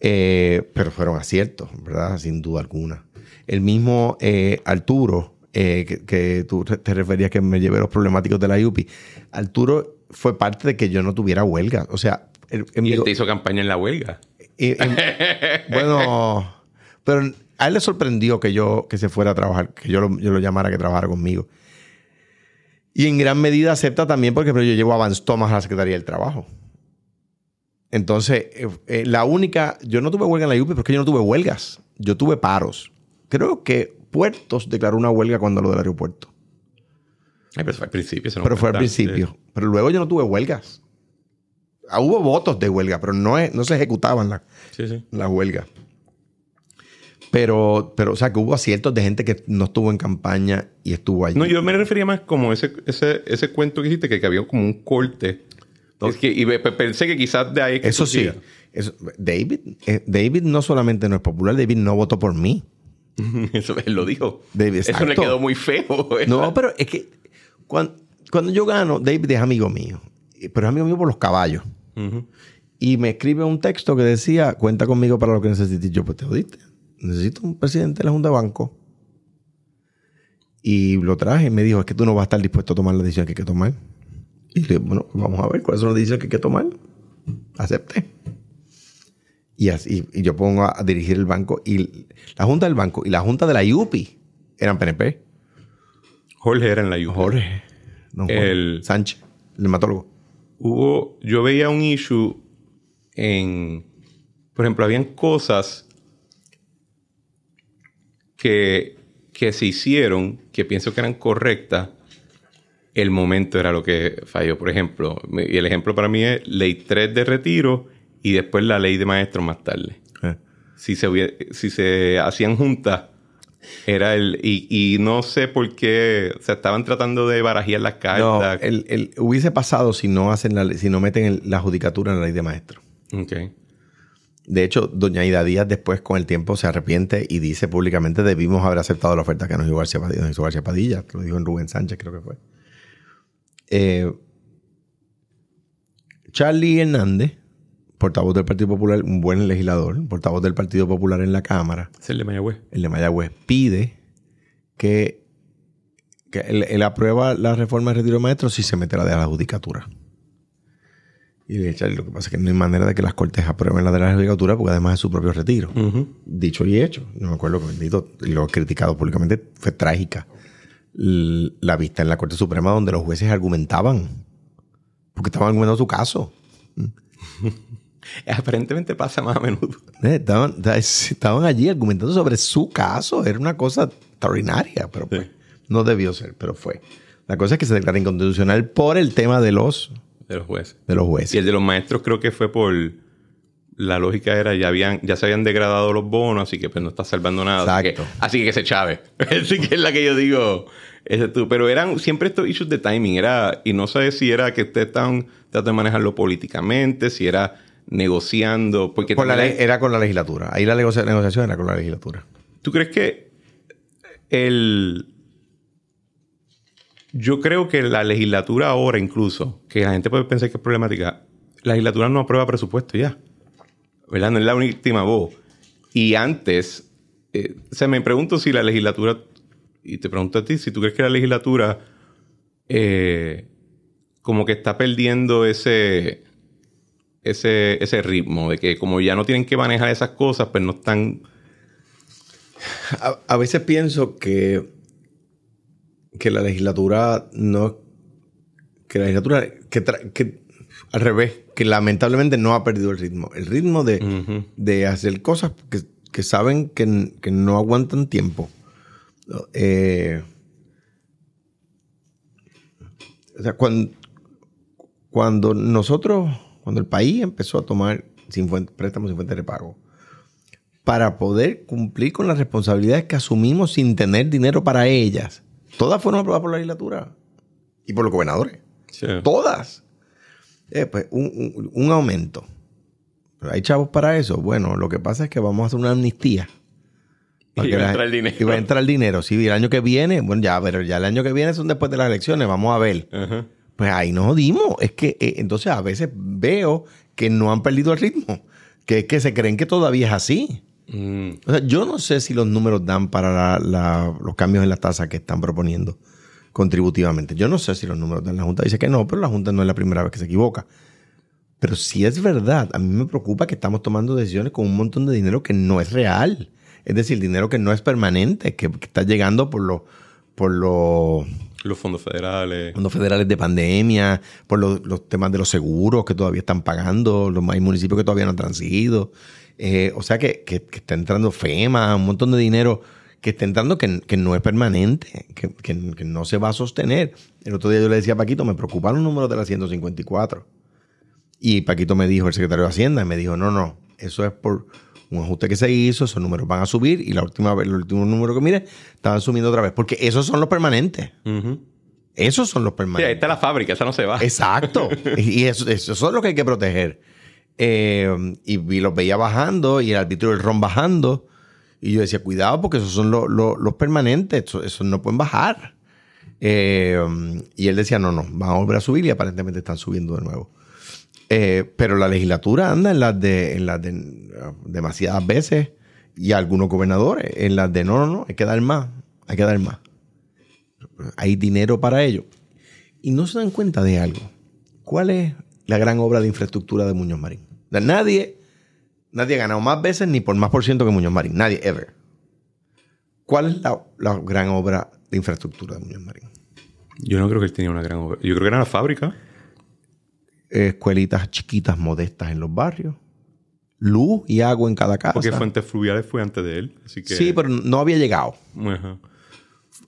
Eh, pero fueron aciertos, ¿verdad? Sin duda alguna. El mismo eh, Arturo, eh, que, tú te referías que me llevé los problemáticos de la UPI. Arturo fue parte de que yo no tuviera huelga. O sea, ¿Y él te hizo campaña en la huelga? *laughs* bueno, pero a él le sorprendió que yo que se fuera a trabajar, que yo lo, yo lo llamara que trabajara conmigo. Y en gran medida acepta también porque yo llevo a Vance Thomas a la Secretaría del Trabajo. Entonces, eh, eh, la única, yo no tuve huelga en la UPI porque yo no tuve huelgas, yo tuve paros. Creo que Puertos declaró una huelga cuando lo del aeropuerto. Pero fue al principio. pero fue al principio. Pero luego yo no tuve huelgas. Ah, hubo votos de huelga, pero no, no se ejecutaban las la huelgas. Pero, pero, o sea, que hubo aciertos de gente que no estuvo en campaña y estuvo allí. No, yo me refería más como ese, ese, ese cuento que hiciste, que, había como un corte. Es que, y pensé que quizás de ahí... eso sí. David, eh, David no solamente no es popular, David no votó por mí. *laughs* Eso él lo dijo. Eso le quedó muy feo. No, pero es que cuando, cuando, yo gano, David es amigo mío. Pero es amigo mío por los caballos. Y me escribe un texto que decía, cuenta conmigo para lo que necesites. Yo, pues te jodiste necesito un presidente de la Junta de Banco. Y lo traje y me dijo, es que tú no vas a estar dispuesto a tomar la decisión que hay que tomar. Y le dije, bueno, vamos a ver cuáles son las decisiones que hay que tomar. Acepté. Y, así, y yo pongo a, dirigir el banco. Y la Junta del Banco y la Junta de la IUPI eran PNP. Jorge era en la IUPI. Jorge. el, Sánchez, el hematólogo. Hubo, yo veía un issue en, por ejemplo, habían cosas que, que se hicieron, que pienso que eran correctas, el momento era lo que falló. Por ejemplo, y el ejemplo para mí es ley 3 de retiro y después la ley de maestros más tarde. Eh. Si, se si se hacían juntas, era el. Y, no sé por qué. O sea, estaban tratando de barajear las cartas. No, el, hubiese pasado si no hacen la, si no meten la judicatura en la ley de maestros. Ok. De hecho, doña Ida Díaz después con el tiempo se arrepiente y dice públicamente debimos haber aceptado la oferta que nos hizo García Padilla. Nos hizo García Padilla, lo dijo en Rubén Sánchez creo que fue. Eh, Charlie Hernández, portavoz del Partido Popular, un buen legislador, portavoz del Partido Popular en la Cámara. Es el de Mayagüez. El de Mayagüez pide que, que él, aprueba la reforma del retiro de maestros si se mete la de la judicatura. Y de hecho, lo que pasa es que no hay manera de que las cortes aprueben la de la legislatura porque además es su propio retiro. Dicho y hecho. No me acuerdo que bendito, y lo he criticado públicamente, fue trágica. la vista en la Corte Suprema donde los jueces argumentaban. Porque estaban argumentando su caso. *laughs* Aparentemente pasa más a menudo. Eh, estaban, estaban, allí argumentando sobre su caso. Era una cosa extraordinaria, pero pues, no debió ser, pero fue. La cosa es que se declara inconstitucional por el tema de los de los jueces. De los jueces. Y el de los maestros creo que fue por... La lógica era, ya habían, ya se habían degradado los bonos, así que pues no está salvando nada. Exacto. Así que, que se chave. *laughs* Así que es la que yo digo. Ese tú. Pero eran siempre estos issues de timing. Era, y no sé si era que ustedes estaban tratando de manejarlo políticamente, si era negociando. Porque era con la legislatura. Ahí la negociación era con la legislatura. ¿Tú crees que el yo creo que la legislatura ahora incluso, que la gente puede pensar que es problemática, la legislatura no aprueba presupuesto ya. ¿Verdad? No es la última voz. Y antes, eh, se me pregunto si la legislatura, y te pregunto a ti, si tú crees que la legislatura eh, como que está perdiendo ese, ese, ese ritmo, de que como ya no tienen que manejar esas cosas, pues no están... a veces pienso que que la legislatura no. Que la legislatura. Que, al revés, que lamentablemente no ha perdido el ritmo. El ritmo de, hacer cosas que, saben que, no aguantan tiempo. Eh, o sea, cuando, cuando nosotros, cuando el país empezó a tomar sin préstamos sin fuente de pago, para poder cumplir con las responsabilidades que asumimos sin tener dinero para ellas, Todas fueron aprobadas por la legislatura y por los gobernadores. Todas. Eh, pues, un, aumento Pero hay chavos para eso. Bueno, lo que pasa es que vamos a hacer una amnistía. Y va a entrar el dinero. Y va a entrar el dinero. Sí, el año que viene, bueno, ya, pero ya el año que viene son después de las elecciones, vamos a ver. Ajá. Pues ahí nos jodimos. Es que eh, entonces a veces veo que no han perdido el ritmo. Que es que se creen que todavía es así. Mm. O sea, yo no sé si los números dan para la- la- los cambios en la tasa que están proponiendo contributivamente. Yo no sé si los números dan. La Junta dice que no, pero la Junta no es la primera vez que se equivoca. Pero si es verdad, a mí me preocupa que estamos tomando decisiones con un montón de dinero que no es real. Es decir, dinero que no es permanente, que, que está llegando por los por los Los fondos federales. fondos federales de pandemia, por los, los temas de los seguros que todavía están pagando, los hay municipios que todavía no han transido. Eh, o sea que, que- está entrando FEMA, un montón de dinero que está entrando que, que no es permanente, que, que- no se va a sostener. El otro día yo le decía a Paquito, me preocupan los números de la 154. Y Paquito me dijo, el secretario de Hacienda, me dijo, no, no, eso es por un ajuste que se hizo, esos números van a subir y la última el último número que mire, estaban subiendo otra vez, porque esos son los permanentes. Ujú. Esos son los Sí, ahí permanentes. está la fábrica, esa no se va. Exacto. *laughs* y eso, eso son los que hay que proteger. Eh, y vi- los veía bajando y el arbitrio del ron bajando. Y yo decía, cuidado, porque esos son los, los- los permanentes, esos, esos no pueden bajar. Eh, y él decía, no, no, van a volver a subir y aparentemente están subiendo de nuevo. Eh, pero la legislatura anda en las de, en las de demasiadas veces y algunos gobernadores en las de no, no, no, hay que dar más, hay que dar más. Hay dinero para ello. Y no se dan cuenta de algo. ¿Cuál es la gran obra de infraestructura de Muñoz Marín? Nadie, nadie ha ganado más veces ni por más por ciento que Muñoz Marín. Nadie, ever. ¿Cuál es la, la gran obra de infraestructura de Muñoz Marín? Yo no creo que él tenía una gran obra. Yo creo que era la fábrica. Escuelitas chiquitas, modestas en los barrios. Luz y agua en cada casa. Porque Fuentes Fluviales fue antes de él. Así que. Sí, pero no había llegado. Ajá.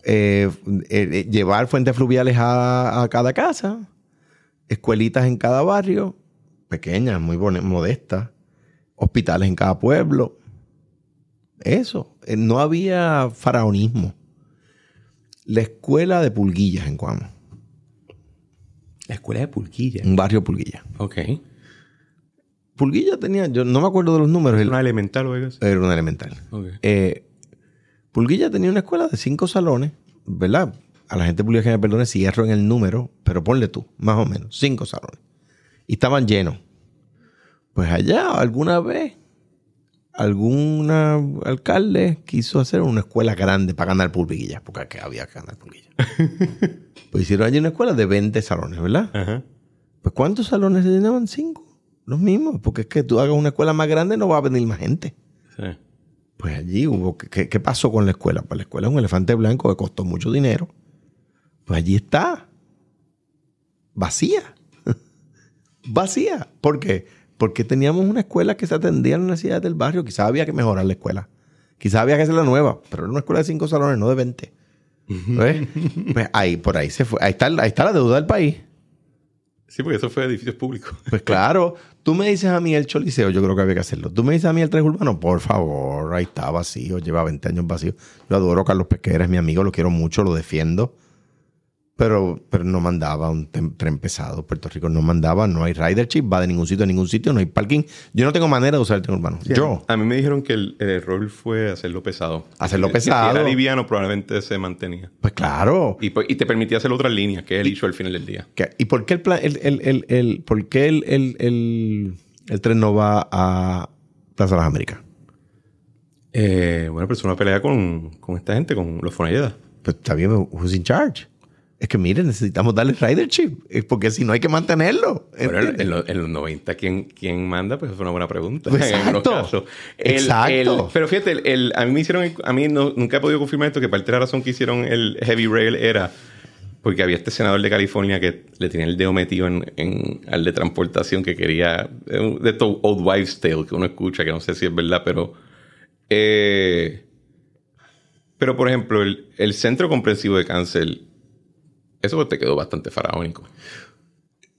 Eh, eh, eh, llevar fuentes fluviales a, a cada casa, escuelitas en cada barrio, pequeñas, muy modestas, hospitales en cada pueblo. Eso. Eh, no había faraonismo. La escuela de Pulguillas en Cuamo, La escuela de Pulquilla. un barrio Pulguilla. Ok. Pulguilla tenía, yo no me acuerdo de los números, el- Una elemental o algo así. era una elemental. Ok. Eh, Pulguilla tenía una escuela de cinco salones, ¿verdad? A la gente de Pulguilla que me perdone si erro en el número, pero ponle tú, más o menos, cinco salones. Y estaban llenos. Pues allá, alguna vez, algún alcalde quiso hacer una escuela grande para ganar Pulguilla, porque había que ganar Pulguilla. *laughs* pues hicieron allí una escuela de 20 salones, ¿verdad? Ajá. Pues ¿cuántos salones se llenaban? Cinco. Los mismos, porque es que tú hagas una escuela más grande no va a venir más gente. Sí. Pues allí hubo. ¿qué, qué pasó con la escuela? Pues la escuela es un elefante blanco que costó mucho dinero. Pues allí está. Vacía. *laughs* Vacía. ¿Por qué? Porque teníamos una escuela que se atendía en las necesidades del barrio. Quizás había que mejorar la escuela. Quizás había que hacerla nueva. Pero era una escuela de cinco salones, no de 20. ¿Ves? Pues ahí, por ahí se fue. Ahí está, ahí está la deuda del país. Sí, porque eso fue edificios públicos. *laughs* Pues claro, tú me dices a mí el Choliseo, yo creo que había que hacerlo. Tú me dices a mí el Tres Urbano, por favor, ahí está vacío, lleva 20 años vacío. Yo adoro a Carlos Pesquera, es mi amigo, lo quiero mucho, lo defiendo. Pero, pero no mandaba un tren pesado. Puerto Rico no mandaba, no hay ridership, va de ningún sitio a ningún sitio, no hay parking. Yo no tengo manera de usar el tren urbano. yo. A mí me dijeron que el, el error fue hacerlo pesado. Hacerlo Que Si pesado. era liviano, probablemente se mantenía. Pues claro. Y, pues- y te permitía hacer otras líneas, que es el issue al final del día. ¿Qué- ¿Y por qué el, plan- el, el, el, el- por qué el, el, el- el tren no va a Plaza de las Américas? Eh, bueno, pero es una pelea con, con esta gente, con los Fonalleda. Pues está bien, who's in charge? Es que miren, necesitamos darle ridership. Es porque si no hay que mantenerlo. En, lo- en los 90, ¿quién, ¿quién manda? Pues es una buena pregunta. Pues En algunos exacto. Exacto. pero fíjate, el- el- a mí me hicieron, a mí no- nunca he podido confirmar esto, que parte de la razón que hicieron el Heavy Rail era porque había este senador de California que le tenía el dedo metido en, en- al de transportación que quería, eh, de estos Old Wives Tale que uno escucha, que no sé si es verdad, pero... eh, pero, por ejemplo, el, el Centro Comprensivo de Cáncer, eso te quedó bastante faraónico.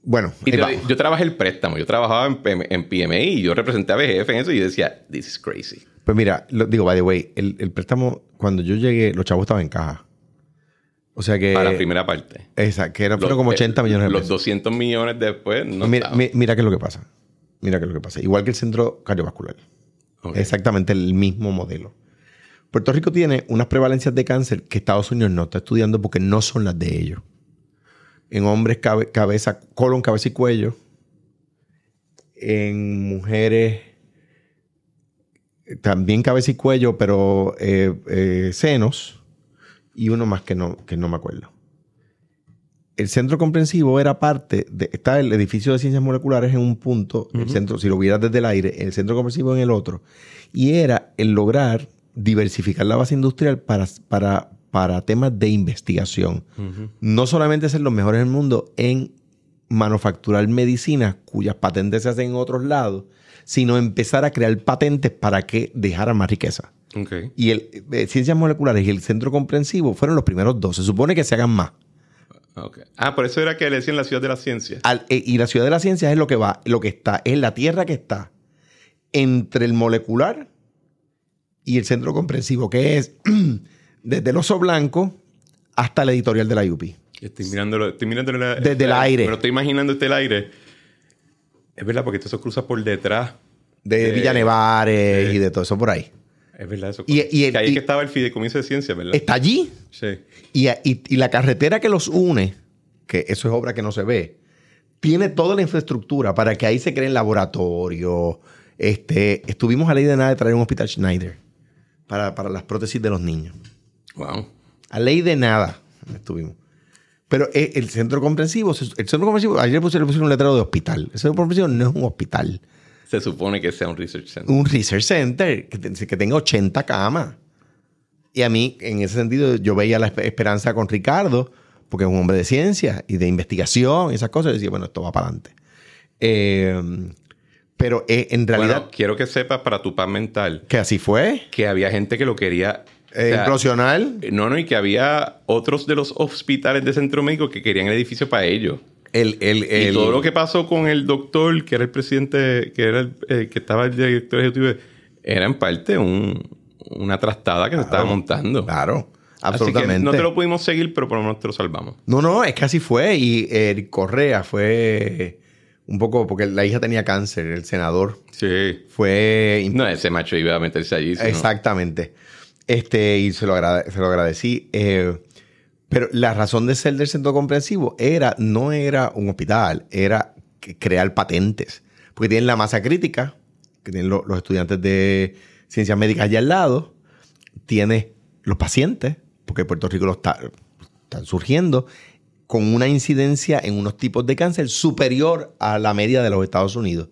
Bueno, Y te- yo trabajé el préstamo, yo trabajaba en, PM en PMI y yo representé a BGF en eso y yo decía, this is crazy. Pues mira, lo- digo, by the way, el, el préstamo, cuando yo llegué, los chavos estaban en caja. O sea que. Para la primera parte. Esa, que era, fueron Los- como 80 eh, millones de Los pesos. 200 millones después no mira, mi- mira qué es lo que pasa. Mira qué es lo que pasa. Igual que el centro cardiovascular. Exactamente el mismo modelo. Puerto Rico tiene unas prevalencias de cáncer que Estados Unidos no está estudiando porque no son las de ellos. En hombres, cabe- cabeza, colon, cabeza y cuello. En mujeres, también cabeza y cuello, pero eh, eh, senos. Y uno más que no, que no me acuerdo. El centro comprensivo era parte de. Está el edificio de ciencias moleculares en un punto, el centro, si lo vieras desde el aire, el centro comprensivo en el otro. Y era el lograr diversificar la base industrial para, para, para temas de investigación. No solamente ser los mejores del mundo en manufacturar medicinas cuyas patentes se hacen en otros lados, sino empezar a crear patentes para que dejaran más riqueza. Y el eh, Ciencias Moleculares y el Centro Comprensivo fueron los primeros dos. Se supone que se hagan más. Ok. Ah, por eso era que le decían la ciudad de la ciencia. Al- eh, y la ciudad de la ciencia es lo que va, lo que está, es la tierra que está entre el molecular y el centro comprensivo, que es *clears throat* desde el oso blanco hasta la editorial de la UPI. Estoy mirándolo, estoy mirándolo la- Desde el la- aire. Me lo estoy imaginando este el aire. Es verdad, porque eso cruza por detrás. De Eh, Villa Nevares sí. y de todo eso por ahí. Es verdad eso. Y- y el- que ahí es que estaba el fideicomiso de ciencia, ¿verdad? Está allí. Sí. Y, la carretera que los une, que eso es obra que no se ve, tiene toda la infraestructura para que ahí se creen laboratorios. Este, estuvimos a ley de nada de traer un hospital Schneider para, para las prótesis de los niños. Wow. A ley de nada estuvimos. Pero eh, el centro comprensivo, el centro comprensivo, ayer le pusieron, un letrero de hospital. El centro comprensivo no es un hospital, Se supone que sea un research center. un research center que, te- que tenga 80 camas. Y a mí, en ese sentido, yo veía la espe- esperanza con Ricardo, porque es un hombre de ciencia y de investigación y esas cosas. Y decía, bueno, esto va para adelante. Eh, pero eh, en realidad, Bueno, quiero que sepas para tu paz mental que así fue. que había gente que lo quería. O Eh, sea, implosional. no, no, y que había otros de los hospitales de centro médico que querían el edificio para ellos. El, el, Y el- todo lo que pasó con el doctor, que era el presidente, que era el, eh, que estaba el director ejecutivo, era en parte un- una trastada que se estaba montando. Claro, Así absolutamente. que no te lo pudimos seguir, pero por lo menos te lo salvamos. No, no, es que así fue. Y eh, Correa fue un poco, porque la hija tenía cáncer, el senador. Sí. Fue No, ese macho iba a meterse allí. sino- Exactamente. Este, y se lo, se lo agradecí. Eh, pero la razón de ser del centro comprensivo era, no era un hospital, era crear patentes. Porque tienen la masa crítica, que tienen lo- los estudiantes de ciencias médicas allá al lado, tiene los pacientes, porque Puerto Rico lo está, están surgiendo, con una incidencia en unos tipos de cáncer superior a la media de los Estados Unidos.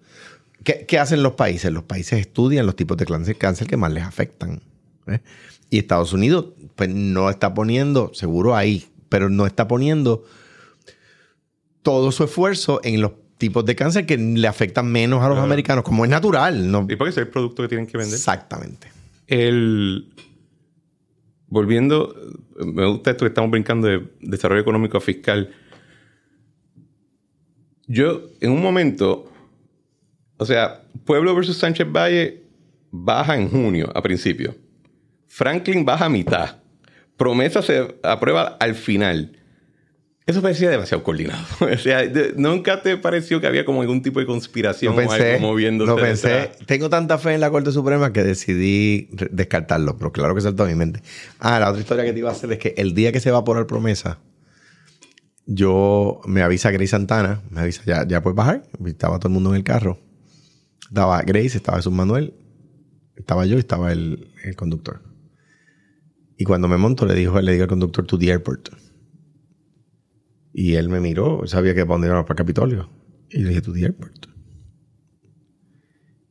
¿Qué, qué hacen los países? Los países estudian los tipos de cáncer que más les afectan. ¿Eh? Y Estados Unidos pues, no está poniendo, seguro ahí, pero no está poniendo todo su esfuerzo en los tipos de cáncer que le afectan menos a los americanos, como es natural. ¿no? Y porque es el producto que tienen que vender. Exactamente. El. Volviendo, me gusta esto que estamos brincando de desarrollo económico a fiscal. Yo, en un momento, o sea, Pueblo versus Sánchez Valle baja en junio, a principio. Franklin baja a mitad. Promesa se aprueba al final. Eso parecía demasiado coordinado. *laughs* o sea, nunca te pareció que había como algún tipo de conspiración Lo o pensé, algo moviéndose. pensé. detrás? Tengo tanta fe en la Corte Suprema que decidí descartarlo, pero claro que saltó a mi mente. Ah, la otra historia que te iba a hacer es que el día que se va a poner promesa, yo me avisa Grace Santana, me avisa, ya, ya puedes bajar. Estaba todo el mundo en el carro. Estaba Grace, estaba Jesús Manuel, estaba yo y estaba el, el conductor. Y cuando me monto, le dijo, le digo al conductor, to the airport. Y él me miró, sabía que para dónde íbamos para Capitolio. Y le dije, to the airport.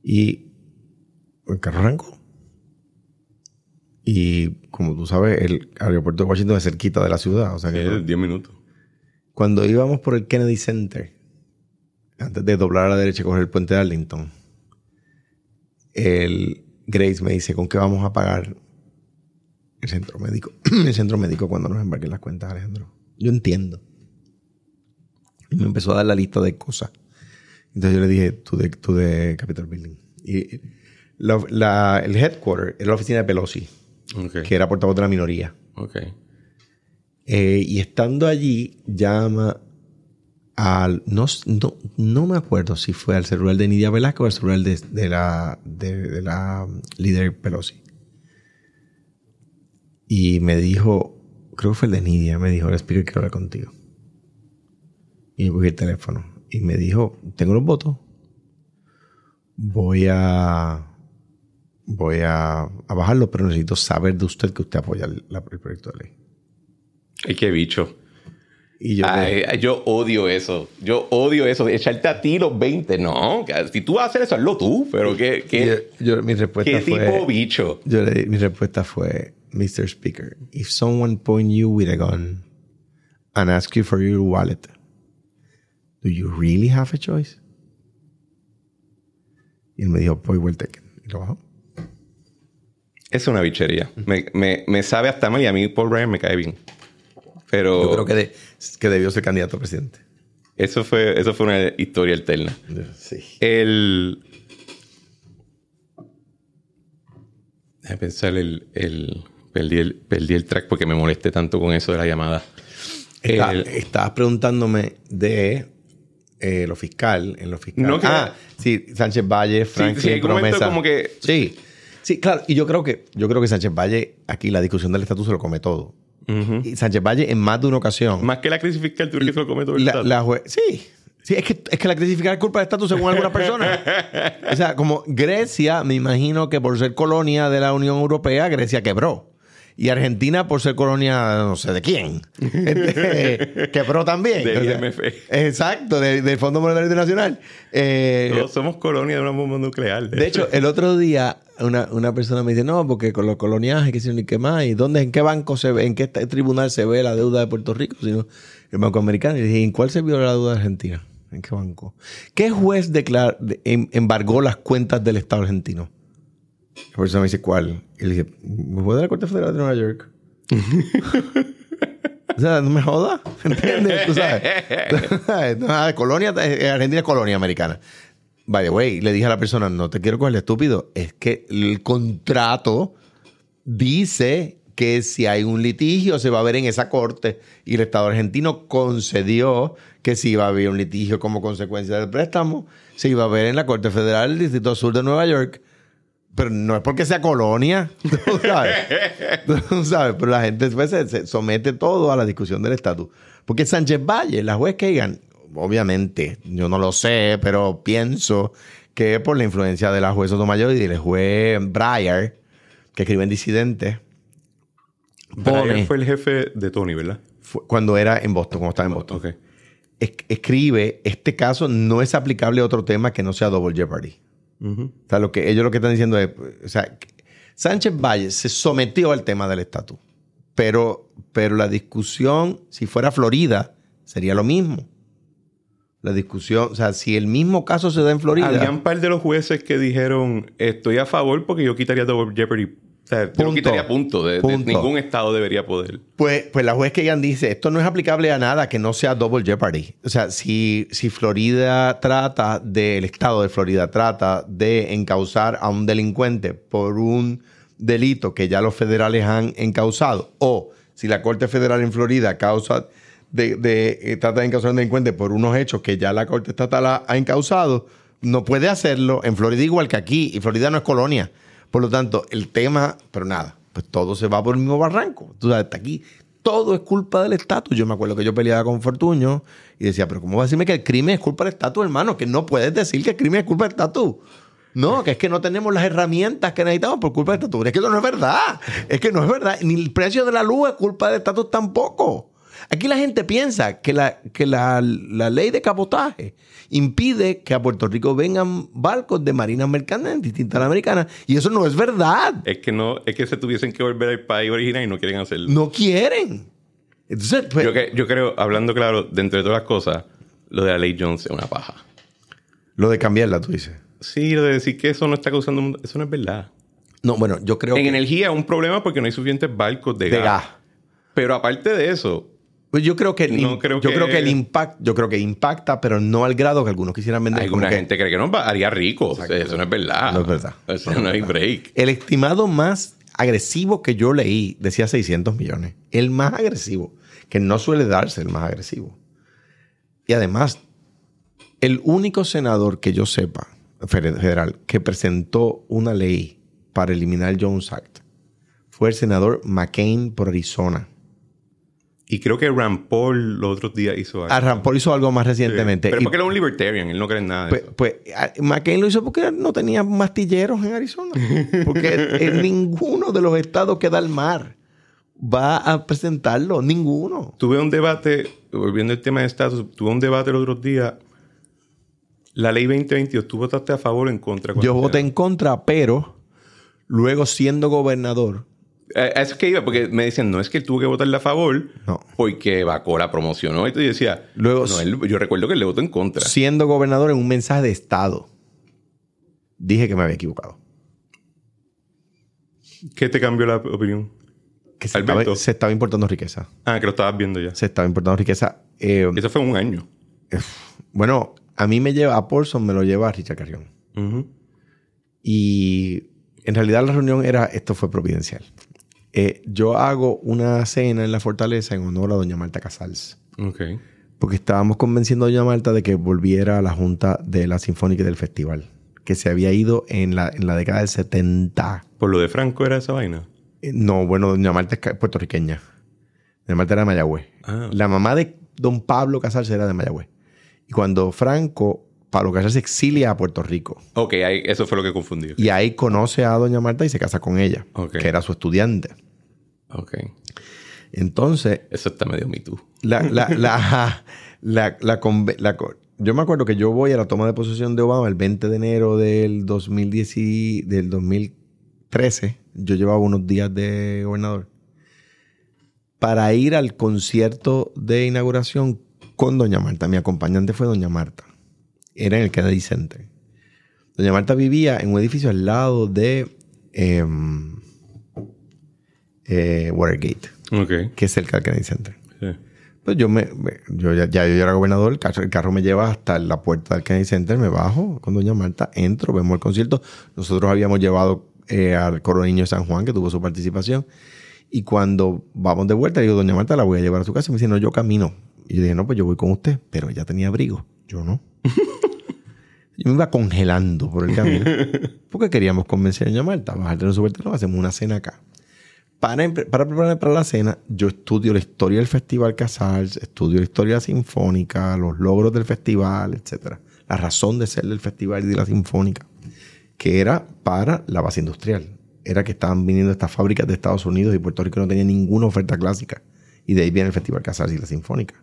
Y el carro arrancó. Y como tú sabes, el aeropuerto de Washington es cerquita de la ciudad. O sea que Eh, no- 10 minutos. cuando íbamos por el Kennedy Center, antes de doblar a la derecha y coger el puente de Arlington, el Grace me dice, ¿con qué vamos a pagar el centro médico? *clears throat* el centro médico cuando nos embarquen las cuentas, Alejandro. Yo entiendo. Y me empezó a dar la lista de cosas. Entonces yo le dije, tú de, tú de Capitol Building. Y la- la- el headquarter era la oficina de Pelosi, que era portavoz de la minoría. Eh, y estando allí, llama al. No, no, no me acuerdo si fue al celular de Nidia Velasco o al celular de, de la, de, de la líder Pelosi. Y me dijo, creo que fue el de Nidia, me dijo, el speaker quiero hablar contigo. Y yo cogí el teléfono. Y me dijo, tengo los votos. Voy a. Voy a, a bajarlo, pero necesito saber de usted que usted apoya el, la- el proyecto de ley. Ay, qué bicho. Y yo, Ay, yo odio eso. Yo odio eso. de Echarte a ti los 20. No. Si tú vas a hacer eso, hazlo tú. Pero qué, qué, yo- yo- mi respuesta qué fue. tipo bicho. Yo le- mi respuesta fue, Mr. Speaker, if someone point you with a gun and ask you for your wallet, do you really have a choice? Y él me dijo, voy taken. Y lo bajó. Es una bichería. Me, me, me sabe hasta mal y a mí Paul Ryan me cae bien. Pero Yo creo que, de- que debió ser candidato a presidente. eso, fue, eso fue una historia alterna. Sí. El. Déjame pensar el. el perdí, el perdí el track porque me molesté tanto con eso de la llamada. Está- El- estabas preguntándome de eh, lo fiscal, en lo fiscal. No, que- ah, sí, Sánchez Valle, Franklin, sí, momento promesa. como que- Sí, sí, claro. Y yo creo que yo creo que Sánchez Valle aquí la discusión del estatus se lo come todo. Y Sánchez Valle en más de una ocasión. Más que la crisis fiscal, tú crees que se lo come todo el la, sí. Sí, es que, es que la crisis fiscal es culpa del estatus según algunas personas. *laughs* o sea, como Grecia, me imagino que por ser colonia de la Unión Europea, Grecia quebró. Y Argentina por ser colonia, no sé de quién. *laughs* Este, quebró también. Del O sea, IMF. Exacto, de- del Fondo Monetario Internacional. Eh, Todos somos colonia de una bomba nuclear. de hecho, el otro día una, una persona me dice, no, porque con los coloniajes, que si ni qué más, y dónde, en qué banco se ve, en qué tribunal se ve la deuda de Puerto Rico, sino el Banco Americano. Y dije, ¿en cuál se vio la deuda de Argentina? ¿En qué banco? ¿Qué juez declar- de- em- embargó las cuentas del Estado argentino? La persona me dice, ¿cuál? Y le dije, ¿me juez de la Corte Federal de Nueva York? *laughs* O sea, no me jodas, ¿entiendes? Tú sabes. *laughs* No, ah, colonia, eh, Argentina es colonia americana. By the way, le dije a la persona, no te quiero coger el estúpido, es que el contrato dice que si hay un litigio se va a ver en esa corte y el Estado argentino concedió que si iba a haber un litigio como consecuencia del préstamo, se iba a ver en la Corte Federal del Distrito Sur de Nueva York. Pero no es porque sea colonia, *laughs* tú sabes. Tú sabes, pero la gente después se, se somete todo a la discusión del estatus. Porque Sánchez Valle, la juez Kagan, obviamente, yo no lo sé, pero pienso que por la influencia de la juez Sotomayor y del juez Breyer, que escribe en Disidente, Brian pone- fue el jefe de Tony, ¿verdad? cuando era en Boston, cuando estaba en Boston, Ok. es- escribe, este caso no es aplicable a otro tema que no sea Double Jeopardy. O sea, lo que ellos lo que están diciendo es, o sea, Sánchez Valle se sometió al tema del estatus, pero, pero la discusión, si fuera Florida, sería lo mismo. La discusión, o sea, si el mismo caso se da en Florida, Había un par de los jueces que dijeron, estoy a favor porque yo quitaría Double Jeopardy. O sea, yo Punto. lo quitaría punto. De, de- ningún estado debería poder. Pues, pues la juez Kagan dice, esto no es aplicable a nada que no sea double jeopardy. O sea, si, si Florida trata de, el estado de Florida trata de encauzar a un delincuente por un delito que ya los federales han encauzado, o si la Corte Federal en Florida causa de, de- eh, trata de encauzar a un delincuente por unos hechos que ya la Corte Estatal ha, ha encauzado, no puede hacerlo en Florida igual que aquí, y Florida no es colonia. Por lo tanto, el tema, pero nada, pues todo se va por el mismo barranco. Tú sabes, hasta aquí todo es culpa del estatus. Yo me acuerdo que yo peleaba con Fortuño y decía, pero ¿cómo vas a decirme que el crimen es culpa del estatus, hermano? Que no puedes decir que el crimen es culpa del estatus. No, que es que no tenemos las herramientas que necesitamos por culpa del estatus. Es que eso no es verdad. Es que no es verdad. Ni el precio de la luz es culpa del estatus tampoco. Aquí la gente piensa que la, que la, la ley de cabotaje impide que a Puerto Rico vengan barcos de marinas mercantes distintas a las americanas. Y eso no es verdad. Es que no, es que se tuviesen que volver al país original y no quieren hacerlo. No quieren. Entonces, pues, Yo, que- yo creo, hablando claro, de entre todas las cosas, lo de la ley Jones es una paja. lo de cambiarla, tú dices. Sí, lo de decir que eso no está causando... Eso no es verdad. No, bueno, yo creo En que energía es un problema porque no hay suficientes barcos de, de gas. gas. Pero aparte de eso, Pues yo creo que No creo yo que- creo que el impact, yo creo que impacta, pero no al grado que algunos quisieran vender. alguna que gente cree que va- haría rico. O sea, eso no es verdad. No es verdad. Eso no hay break. El estimado más agresivo que yo leí decía 600 millones. El más agresivo, que no suele darse el más agresivo. Y además, el único senador que yo sepa, federal, que presentó una ley para eliminar el Jones Act fue el senador McCain por Arizona. Y creo que Rand Paul los otros días hizo algo. Ah, Rand Paul hizo algo más recientemente. Pero Y, porque él es un libertarian, él no cree en nada de pues, eso. pues, ah, McCain lo hizo porque no tenía mastilleros en Arizona. Porque *laughs* en ninguno de los estados que da el mar va a presentarlo. Ninguno. Tuve un debate, volviendo al tema de estatus, tuve un debate los otros días. La ley 2022, ¿tú votaste a favor o en contra? Yo voté en contra, pero luego siendo gobernador, A eso es que iba, porque me decían, no es que él tuvo que votarle a favor, No. porque Bacó la promocionó. Y yo decía, Luego- no, él- yo recuerdo que él le votó en contra. siendo gobernador en un mensaje de Estado, dije que me había equivocado. ¿Qué te cambió la opinión? Que se, Alberto. estaba, se estaba importando riqueza. Ah, que lo estabas viendo ya. Se estaba importando riqueza. Eh, Eso fue un año. bueno, a mí me lleva, a Paulson me lo lleva a Richard Carrión. Y en realidad la reunión era, esto fue providencial. Eh, yo hago una cena en la fortaleza en honor a doña Marta Casals. Ok. Porque estábamos convenciendo a doña Marta de que volviera a la junta de la Sinfónica y del festival. Que se había ido en la, en la década del 70. Por lo de Franco era esa vaina. Eh, No, bueno, doña Marta es puertorriqueña. Doña Marta era de Mayagüez. Ah. La mamá de don Pablo Casals era de Mayagüez. Y cuando Franco, Pablo Casals se exilia a Puerto Rico. Ok, ahí- eso fue lo que confundí. Y ahí conoce a doña Marta y se casa con ella. Que era su estudiante. Ok. Entonces, Eso está medio me too. la, la, *laughs* la, la, yo me acuerdo que yo voy a la toma de posesión de Obama el 20 de enero del 2010 y- del 2013. Yo llevaba unos días de gobernador. Para ir al concierto de inauguración con Doña Marta. Mi acompañante fue Doña Marta. Era en el Kennedy Center. Doña Marta vivía en un edificio al lado de em, eh, Watergate, que es cerca del Kennedy Center. Sí. Pues yo me, me- yo ya, ya yo era gobernador, el carro, el carro me lleva hasta la puerta del Kennedy Center, me bajo con doña Marta, entro, vemos el concierto. Nosotros habíamos llevado eh, al Coro Niño de San Juan, que tuvo su participación. Y cuando vamos de vuelta, digo, doña Marta, la voy a llevar a su casa. Y me dice, no, yo camino. Y yo dije, no, pues yo voy con usted. Pero ella tenía abrigo. Yo no. *laughs* yo me iba congelando por el camino. *laughs* Porque queríamos convencer a doña Marta, bajarte en su vertedero, hacemos una cena acá. Para, empre- para prepararme para la cena, yo estudio la historia del Festival Casals, estudio la historia sinfónica, los logros del festival, etcétera. La razón de ser del festival y de la sinfónica, que era para la base industrial. Era que estaban viniendo estas fábricas de Estados Unidos y Puerto Rico no tenía ninguna oferta clásica. Y de ahí viene el Festival Casals y la sinfónica.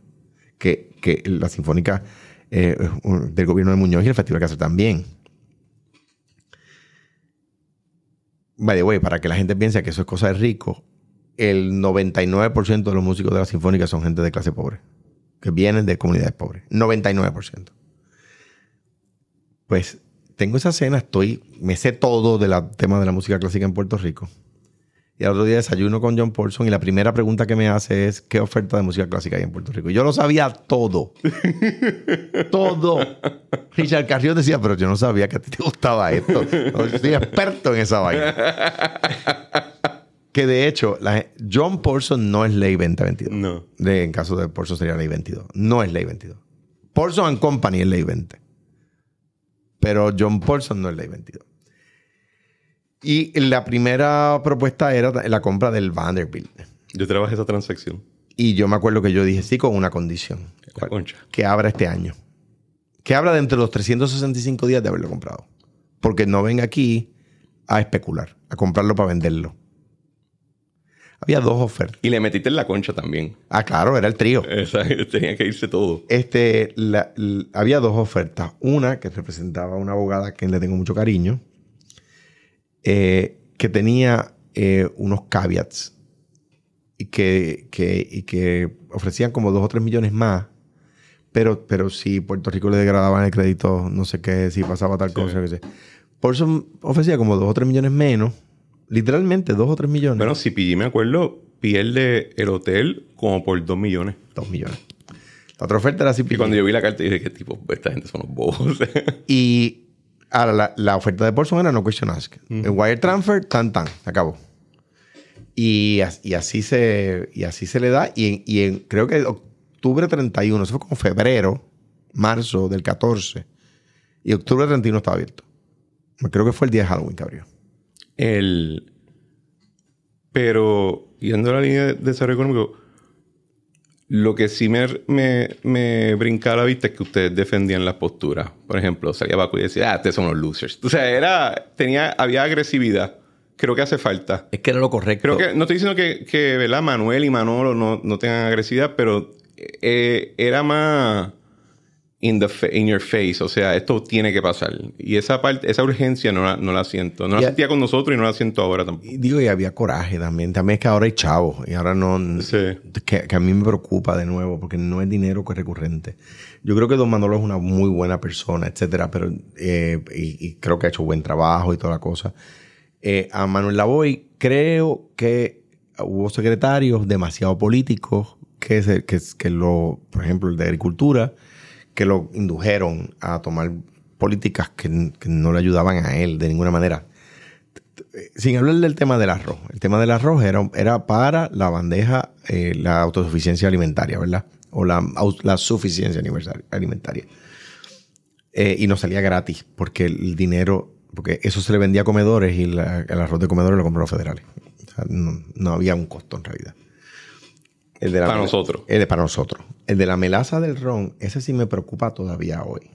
Que, que la sinfónica eh, del gobierno de Muñoz y el Festival Casals también. By the way, para que la gente piense que eso es cosa de rico, el 99% de los músicos de la sinfónica son gente de clase pobre, que vienen de comunidades pobres. 99%. Pues tengo esa cena, estoy, me sé todo del tema de la música clásica en Puerto Rico. Y al otro día desayuno con John Paulson y la primera pregunta que me hace es ¿qué oferta de música clásica hay en Puerto Rico? Y yo lo sabía todo. *laughs* todo. Richard Carrión decía, pero yo no sabía que a ti te gustaba esto. Yo soy experto en esa vaina. que de hecho, la- John Paulson no es ley 2022. No. De- en caso de Paulson sería ley 22. No es ley 22. Paulson and Company es ley 20. Pero John Paulson no es ley 22. Y la primera propuesta era la compra del Vanderbilt. Yo trabajé esa transacción. Y yo me acuerdo que yo dije sí con una condición. La concha. Que abra este año. Que abra dentro de los 365 días de haberlo comprado. Porque no venga aquí a especular, a comprarlo para venderlo. Había dos ofertas. Y le metiste en la concha también. Ah, claro, era el trío. *laughs* Tenía que irse todo. Este, la- había dos ofertas. Una que representaba a una abogada a quien le tengo mucho cariño, eh, que tenía eh, unos caveats y que, que- y que ofrecían como dos o tres millones más. Pero, pero si Puerto Rico le degradaban el crédito, no sé qué, si pasaba tal cosa, qué sé. Por eso ofrecía como dos o tres millones menos. Literalmente, dos o tres millones. Bueno, si pillé, me acuerdo, pierde el hotel como por dos millones. dos millones. La otra oferta era así. Y cuando yo vi la carta dije, ¿qué tipo? Esta gente son los bobos. Y ahora la, la oferta de Paulson era no question ask. El wire transfer, tan, tan, se acabó. Y, as- y así se y así se le da. Y, en, y en- creo que octubre 31, eso fue como febrero, marzo del 14 y octubre del 31 estaba abierto. Creo que fue el día de Halloween que abrió. El... Pero, yendo a la línea de desarrollo económico, lo que sí me, me, me brincaba la vista es que ustedes defendían las posturas. Por ejemplo, salía Baco y decía, ah, ustedes son los losers. O sea, era, tenía, había agresividad. Creo que hace falta. Es que era lo correcto. Creo que, no estoy diciendo que, que ¿verdad? Manuel y Manolo no, no tengan agresividad, pero eh, era más in, the in your face. O sea, esto tiene que pasar. Y esa parte, esa urgencia no la, no la siento. No la sentía con nosotros y no la siento ahora tampoco. Y digo, y había coraje también. También es que ahora hay chavos. Y ahora no... Sí. Que, que, a mí me preocupa de nuevo porque no es dinero que es recurrente. Yo creo que Don Manolo es una muy buena persona, etcétera. Pero... Eh, y, y, creo que ha hecho buen trabajo y toda la cosa. Eh, a Manuel Lavoy creo que hubo secretarios demasiado políticos que, se, que, que lo... Por ejemplo, el de Agricultura que lo indujeron a tomar políticas que, que, no le ayudaban a él de ninguna manera. Sin hablar del tema del arroz. El tema del arroz era, era para la bandeja, eh, la autosuficiencia alimentaria, ¿verdad? O la, la suficiencia alimentaria. Eh, y no salía gratis porque el dinero, porque eso se le vendía a comedores y la, el arroz de comedores lo compró los federales. O sea, no, no había un costo en realidad. El de la para nosotros. El de para nosotros. El de la melaza del ron, ese sí me preocupa todavía hoy.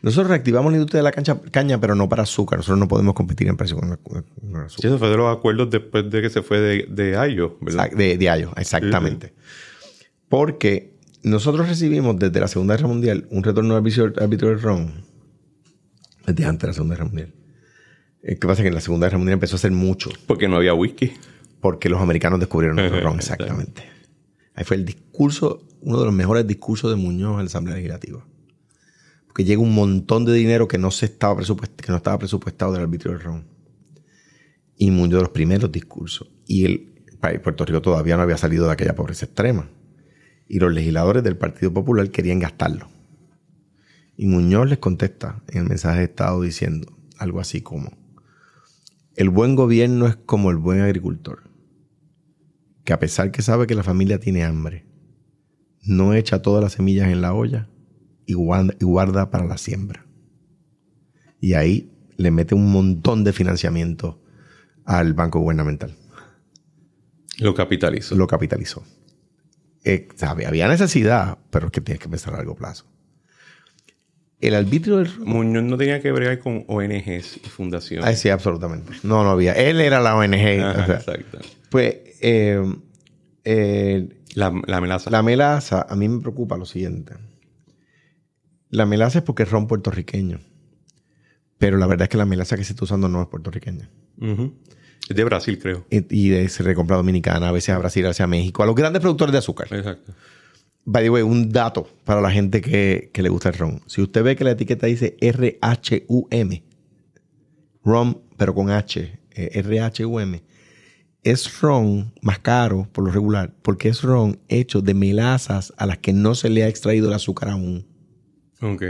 Nosotros reactivamos la industria de la cancha, caña, pero no para azúcar. Nosotros no podemos competir en precio con, con, con azúcar. Sí, eso fue de los acuerdos después de que se fue de, de Ayo, ¿verdad? De, de Ayo, exactamente. Sí, sí. Porque nosotros recibimos desde la Segunda Guerra Mundial un retorno al árbitro del ron. Desde antes de la Segunda Guerra Mundial. ¿Qué pasa? Que en la Segunda Guerra Mundial empezó a hacer mucho. Porque no había whisky. Porque los americanos descubrieron el *laughs* ron, exactamente. Ahí fue el discurso, uno de los mejores discursos de Muñoz en la Asamblea Legislativa. Porque llega un montón de dinero que no, se estaba, que no estaba presupuestado del arbitrio del ron. Y Muñoz de los primeros discursos. Y el Puerto Rico todavía no había salido de aquella pobreza extrema. Y los legisladores del Partido Popular querían gastarlo. Y Muñoz les contesta en el mensaje de Estado diciendo algo así como, el buen gobierno es como el buen agricultor que a pesar que sabe que la familia tiene hambre, no echa todas las semillas en la olla y guarda, y guarda para la siembra. Y ahí le mete un montón de financiamiento al banco gubernamental. Lo capitalizó. Lo capitalizó. Eh, sabe, había necesidad, pero es que tienes que pensar a largo plazo. El arbitrio del... Muñoz no tenía que bregar con ONGs y fundaciones. Ah, sí, absolutamente. No, no había. Él era la ONG. Ajá, o sea, exacto. Pues eh, eh, la, la, melaza. La melaza, a mí me preocupa lo siguiente. La melaza es porque es ron puertorriqueño. Pero la verdad es que la melaza que se está usando no es puertorriqueña. Uh -huh. Es de Brasil, creo. Y, de, se recompra Dominicana, a veces a Brasil, a veces a México, a los grandes productores de azúcar. Exacto. By the way, un dato para la gente que, que le gusta el ron. Si usted ve que la etiqueta dice R-H-U-M, rum, pero con H, eh, R-H-U-M, es ron más caro por lo regular porque es ron hecho de melazas a las que no se le ha extraído el azúcar aún. Ok.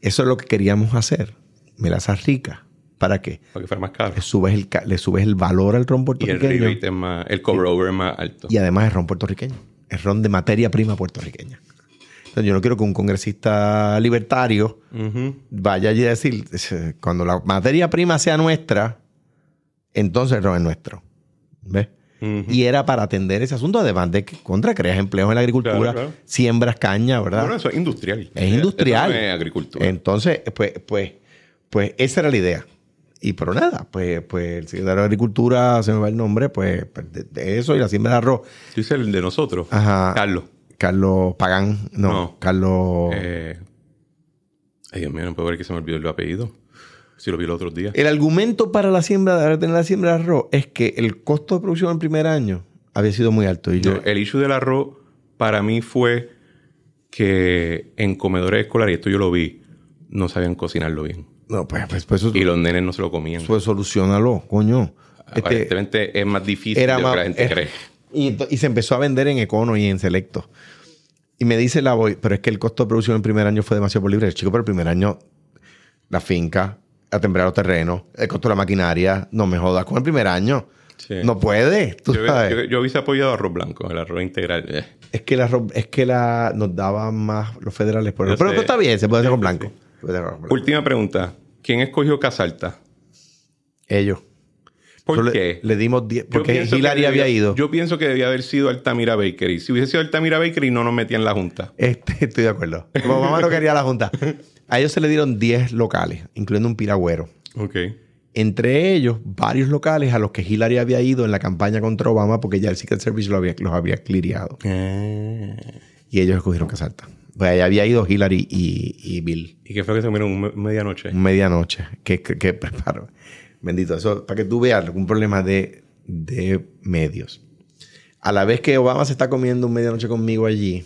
Eso es lo que queríamos hacer. Melazas ricas. ¿Para qué? Para que fuera más caro. Le subes el, le subes el valor al ron puertorriqueño. Y el rebate es más, el cover over es más alto. Y además es ron puertorriqueño. Es ron de materia prima puertorriqueña. Entonces, yo no quiero que un congresista libertario uh -huh. vaya allí a decir, cuando la materia prima sea nuestra, entonces ron es nuestro. ¿Ves? Uh -huh. Y era para atender ese asunto, además de que contra creas empleos en la agricultura, claro, claro. siembras caña, ¿verdad? Bueno, eso es industrial. Es industrial. Eso no es agricultura. Entonces, pues, pues, pues esa era la idea. Y pero nada, pues, pues el secretario de Agricultura, se me va el nombre, pues, de, de eso y la siembra de arroz. Tú dices el de nosotros. Ajá. Carlos. Carlos Pagán. No, no. Carlos. Eh... Ay, Dios mío, no puedo ver que se me olvidó el apellido. Si lo vi el otro día. El argumento para la siembra, de tener la siembra de arroz, es que el costo de producción en el primer año había sido muy alto. Y yo... no, el issue del arroz para mí fue que en comedores escolares, y esto yo lo vi, no sabían cocinarlo bien. No, pues, pues, pues eso, Y los nenes no se lo comían. Pues solucionalo, coño. Aparentemente este, es más difícil era de lo que la gente es, cree. Y, y, se empezó a vender en Econo y en Selecto. Y me dice la voy, pero es que el costo de producción en el primer año fue demasiado por libre. Chico, pero el primer año, la finca, a temblar los terrenos, el costo de la maquinaria, no me jodas con el primer año. Sí. No puede, tú yo, sabes. Yo, yo, hubiese apoyado arroz blanco, el arroz integral. Eh. Es que la, ro- es que la nos daban más los federales. Por Yo pero, pero está bien, se puede hacer con blanco. puede hacer. Última pregunta. ¿Quién escogió Casalta? Ellos. ¿Por Solo qué? Le, le dimos 10. Yo Porque Hillary debía- había ido. Yo pienso que debía haber sido Altamira Bakery. Si hubiese sido Altamira Bakery, no nos metían en la junta. Este, estoy de acuerdo. Como mamá no quería la junta. *laughs* A ellos se le dieron 10 locales, incluyendo un piragüero. Ok. Entre ellos, varios locales a los que Hillary había ido en la campaña contra Obama porque ya el Secret Service lo había, los había cliriado. Y ellos escogieron Casalta. Pues ahí había ido Hillary y, y Bill. ¿Y qué fue que se comieron me- medianoche? Medianoche. Que, que, que *laughs* preparo. Bendito. Eso para que tú veas algún problema de, de medios. A la vez que Obama se está comiendo un medianoche conmigo allí,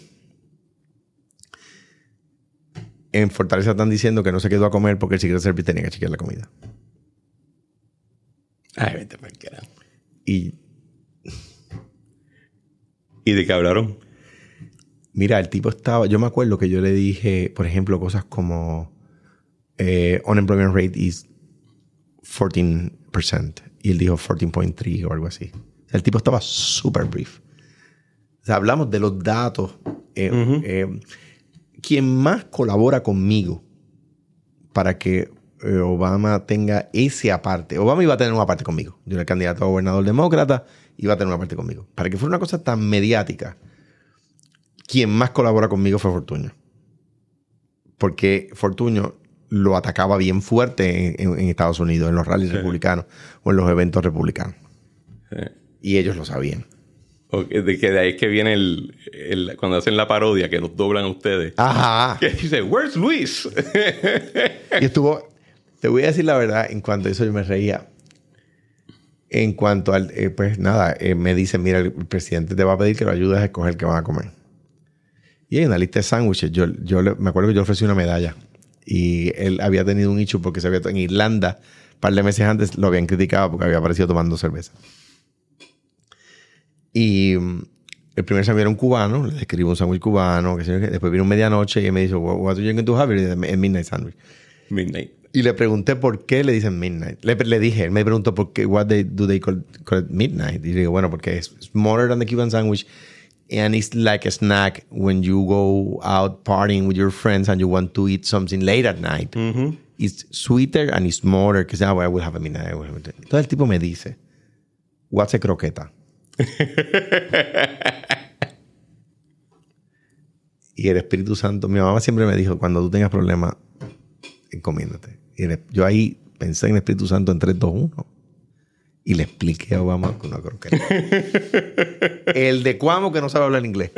en Fortaleza están diciendo que no se quedó a comer porque el Secret Service tenía que chequear la comida. Ay, vete para. Y ¿Y de qué hablaron? Mira, el tipo estaba. Yo me acuerdo que yo le dije, por ejemplo, cosas como eh, unemployment rate is 14%. Y él dijo 14.3 o algo así. El tipo estaba súper brief. O sea, hablamos de los datos. Eh, eh, quien más colabora conmigo para que eh, Obama tenga ese aparte. Obama iba a tener una parte conmigo. Yo era el candidato a gobernador demócrata, iba a tener una parte conmigo. Para que fuera una cosa tan mediática, quien más colabora conmigo fue Fortuño. Porque Fortuño lo atacaba bien fuerte en, Estados Unidos, en los rallies republicanos o en los eventos republicanos. Y ellos lo sabían. De que de ahí es que viene el, el- Cuando hacen la parodia, que nos doblan a ustedes. Ajá. Que dice, Where's Luis? Y estuvo, te voy a decir la verdad, en cuanto a eso yo me reía. En cuanto al, eh, pues nada, eh, me dice, mira, el presidente te va a pedir que lo ayudes a escoger qué van a comer. Y hay una lista de sándwiches. Yo, yo le- me acuerdo que yo ofrecí una medalla. Y él había tenido un hecho porque se había, en Irlanda, un par de meses antes, lo habían criticado porque había aparecido tomando cerveza. Y mm, el primer sándwich era un cubano, le escribo un sándwich cubano, que después vino medianoche y él me dice, what, are you going to have? Y le dije, "A midnight sandwich. Midnight. Y le pregunté por qué le dicen midnight. Le, le dije, él me preguntó por qué, what they, do they call, call it midnight? Y le digo, bueno, porque es smaller than the Cuban sandwich and it's like a snack when you go out partying with your friends and you want to eat something late at night. It's sweeter and it's smaller because now I will have a midnight. I will have a midnight. Entonces el tipo me dice, what's a croqueta? Y el Espíritu Santo, mi mamá siempre me dijo, cuando tú tengas problemas, encomiéndate. Y el- yo ahí pensé en el Espíritu Santo en 3, 2, 1. Y le expliqué a Obama con una croqueta. el de Cuamo que no sabe hablar inglés.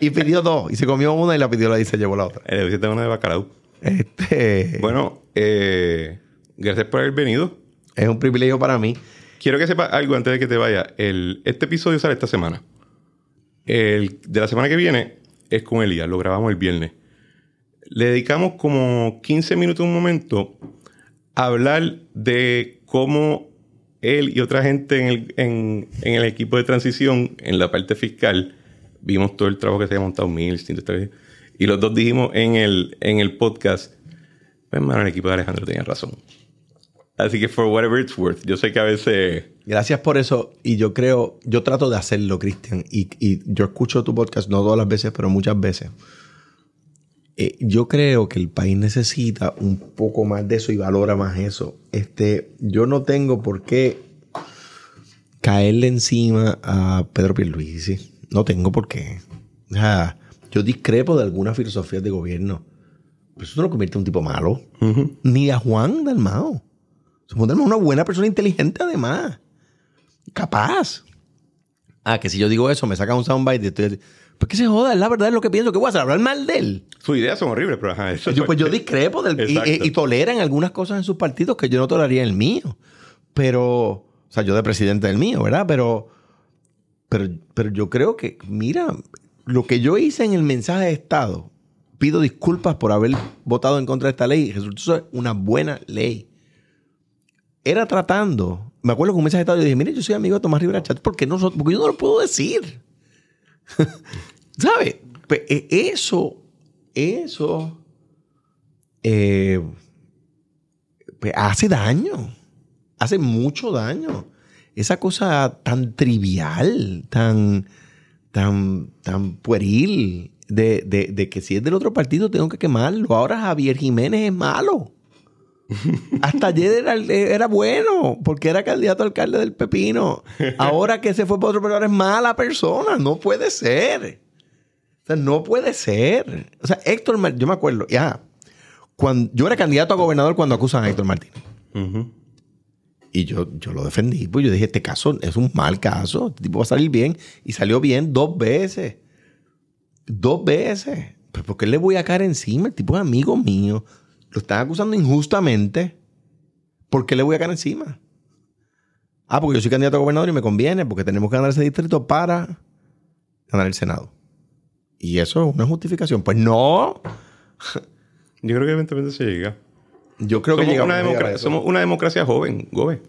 y pidió dos. Y se comió una y la pidió la y se llevó la otra. Eh, debe ser una de bacalao. Este, Bueno, eh, gracias por haber venido. es un privilegio para mí. Quiero que sepas algo antes de que te vaya. El, este episodio sale esta semana. El de la semana que viene es con Elías. Lo grabamos el viernes. Le dedicamos como 15 minutos, un momento, a hablar de cómo él y otra gente en el, en- el equipo de transición, en la parte fiscal, vimos todo el trabajo que se había montado estrategias, y los dos dijimos en el, en el podcast, pues, hermano, el equipo de Alejandro tenía razón. Así que, for whatever it's worth, yo sé que a veces... Gracias por eso. Y yo creo, yo trato de hacerlo, Cristian. Y, y yo escucho tu podcast, no todas las veces, pero muchas veces. Eh, yo creo que el país necesita un poco más de eso y valora más eso. Este, yo no tengo por qué caerle encima a Pedro Pierluisi. No tengo por qué. Sea, yo discrepo de algunas filosofías de gobierno. Pero eso no lo convierte en un tipo malo. Ni a Juan Dalmao. Es una buena persona inteligente además. Capaz. Ah, que si yo digo eso, me saca un soundbite estoy... Pues que se joda, es la verdad, es lo que pienso. ¿Qué voy a hacer? ¿Hablar mal de él? Sus ideas son horribles, pero ajá, eso Yo, es pues yo discrepo del, y, Exacto. y, y toleran algunas cosas en sus partidos que yo no toleraría en el mío. Pero, o sea, yo de presidente del mío, ¿verdad? Pero, pero, pero yo creo que, mira, lo que yo hice en el mensaje de Estado, pido disculpas por haber votado en contra de esta ley, resultó ser una buena ley. Era tratando, me acuerdo que un mensaje de yo dije, mire, yo soy amigo de Tomás Rivera Chat, ¿por qué no? Porque yo no lo puedo decir. *laughs* ¿Sabes? Pues, eh, eso, eso pues, hace daño. Hace mucho daño. esa cosa tan trivial, tan, tan, tan pueril, de, de, de que si es del otro partido tengo que quemarlo. Ahora Javier Jiménez es malo. Hasta ayer era, era, bueno, porque era candidato a alcalde del Pepino. Ahora que se fue por otro pero es mala persona. No puede ser. O sea, no puede ser. O sea, Héctor Martínez, yo me acuerdo, ya, cuando, yo era candidato a gobernador cuando acusan a Héctor Martínez. Y yo, yo lo defendí, pues yo dije, este caso es un mal caso, este tipo va a salir bien. Y salió bien dos veces. Dos veces. Pues ¿por qué le voy a caer encima? El tipo es amigo mío lo están acusando injustamente, ¿por qué le voy a caer encima? Ah, porque yo soy candidato a gobernador y me conviene, porque tenemos que ganar ese distrito para ganar el Senado. Y eso es una justificación. Pues no. *laughs* Yo creo que eventualmente se llega. Yo creo somos que una democracia, Somos una democracia joven, Gobe.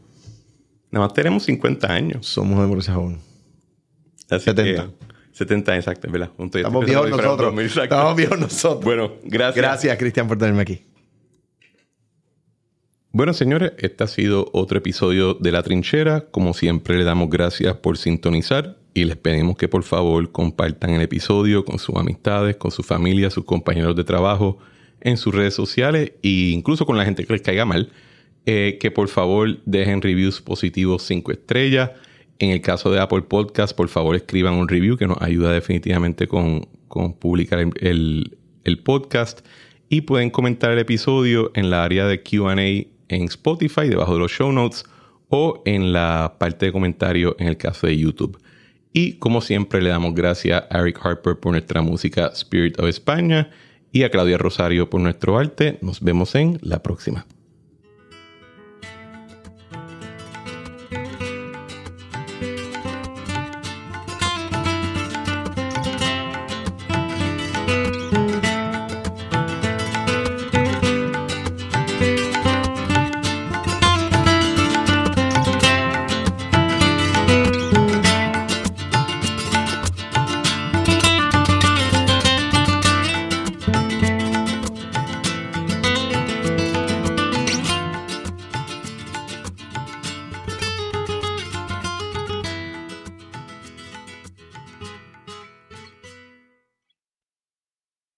Nada más tenemos 50 años. Somos una democracia joven. 70. 70, exacto, ¿verdad? Estamos viejos nosotros. Estamos viejos nosotros. Bueno, gracias. Gracias, Cristian, por tenerme aquí. Bueno, señores, este ha sido otro episodio de La Trinchera. Como siempre, le damos gracias por sintonizar y les pedimos que por favor compartan el episodio con sus amistades, con su familia, sus compañeros de trabajo, en sus redes sociales e incluso con la gente que les caiga mal. Eh, que por favor dejen reviews positivos 5 estrellas. En el caso de Apple Podcast, por favor escriban un review que nos ayuda definitivamente con, publicar el, el podcast. Y pueden comentar el episodio en la área de QA en Spotify, debajo de los show notes, o en la parte de comentarios en el caso de YouTube. Y como siempre le damos gracias a Eric Harper por nuestra música Spirit of España y a Claudia Rosario por nuestro arte. Nos vemos en la próxima.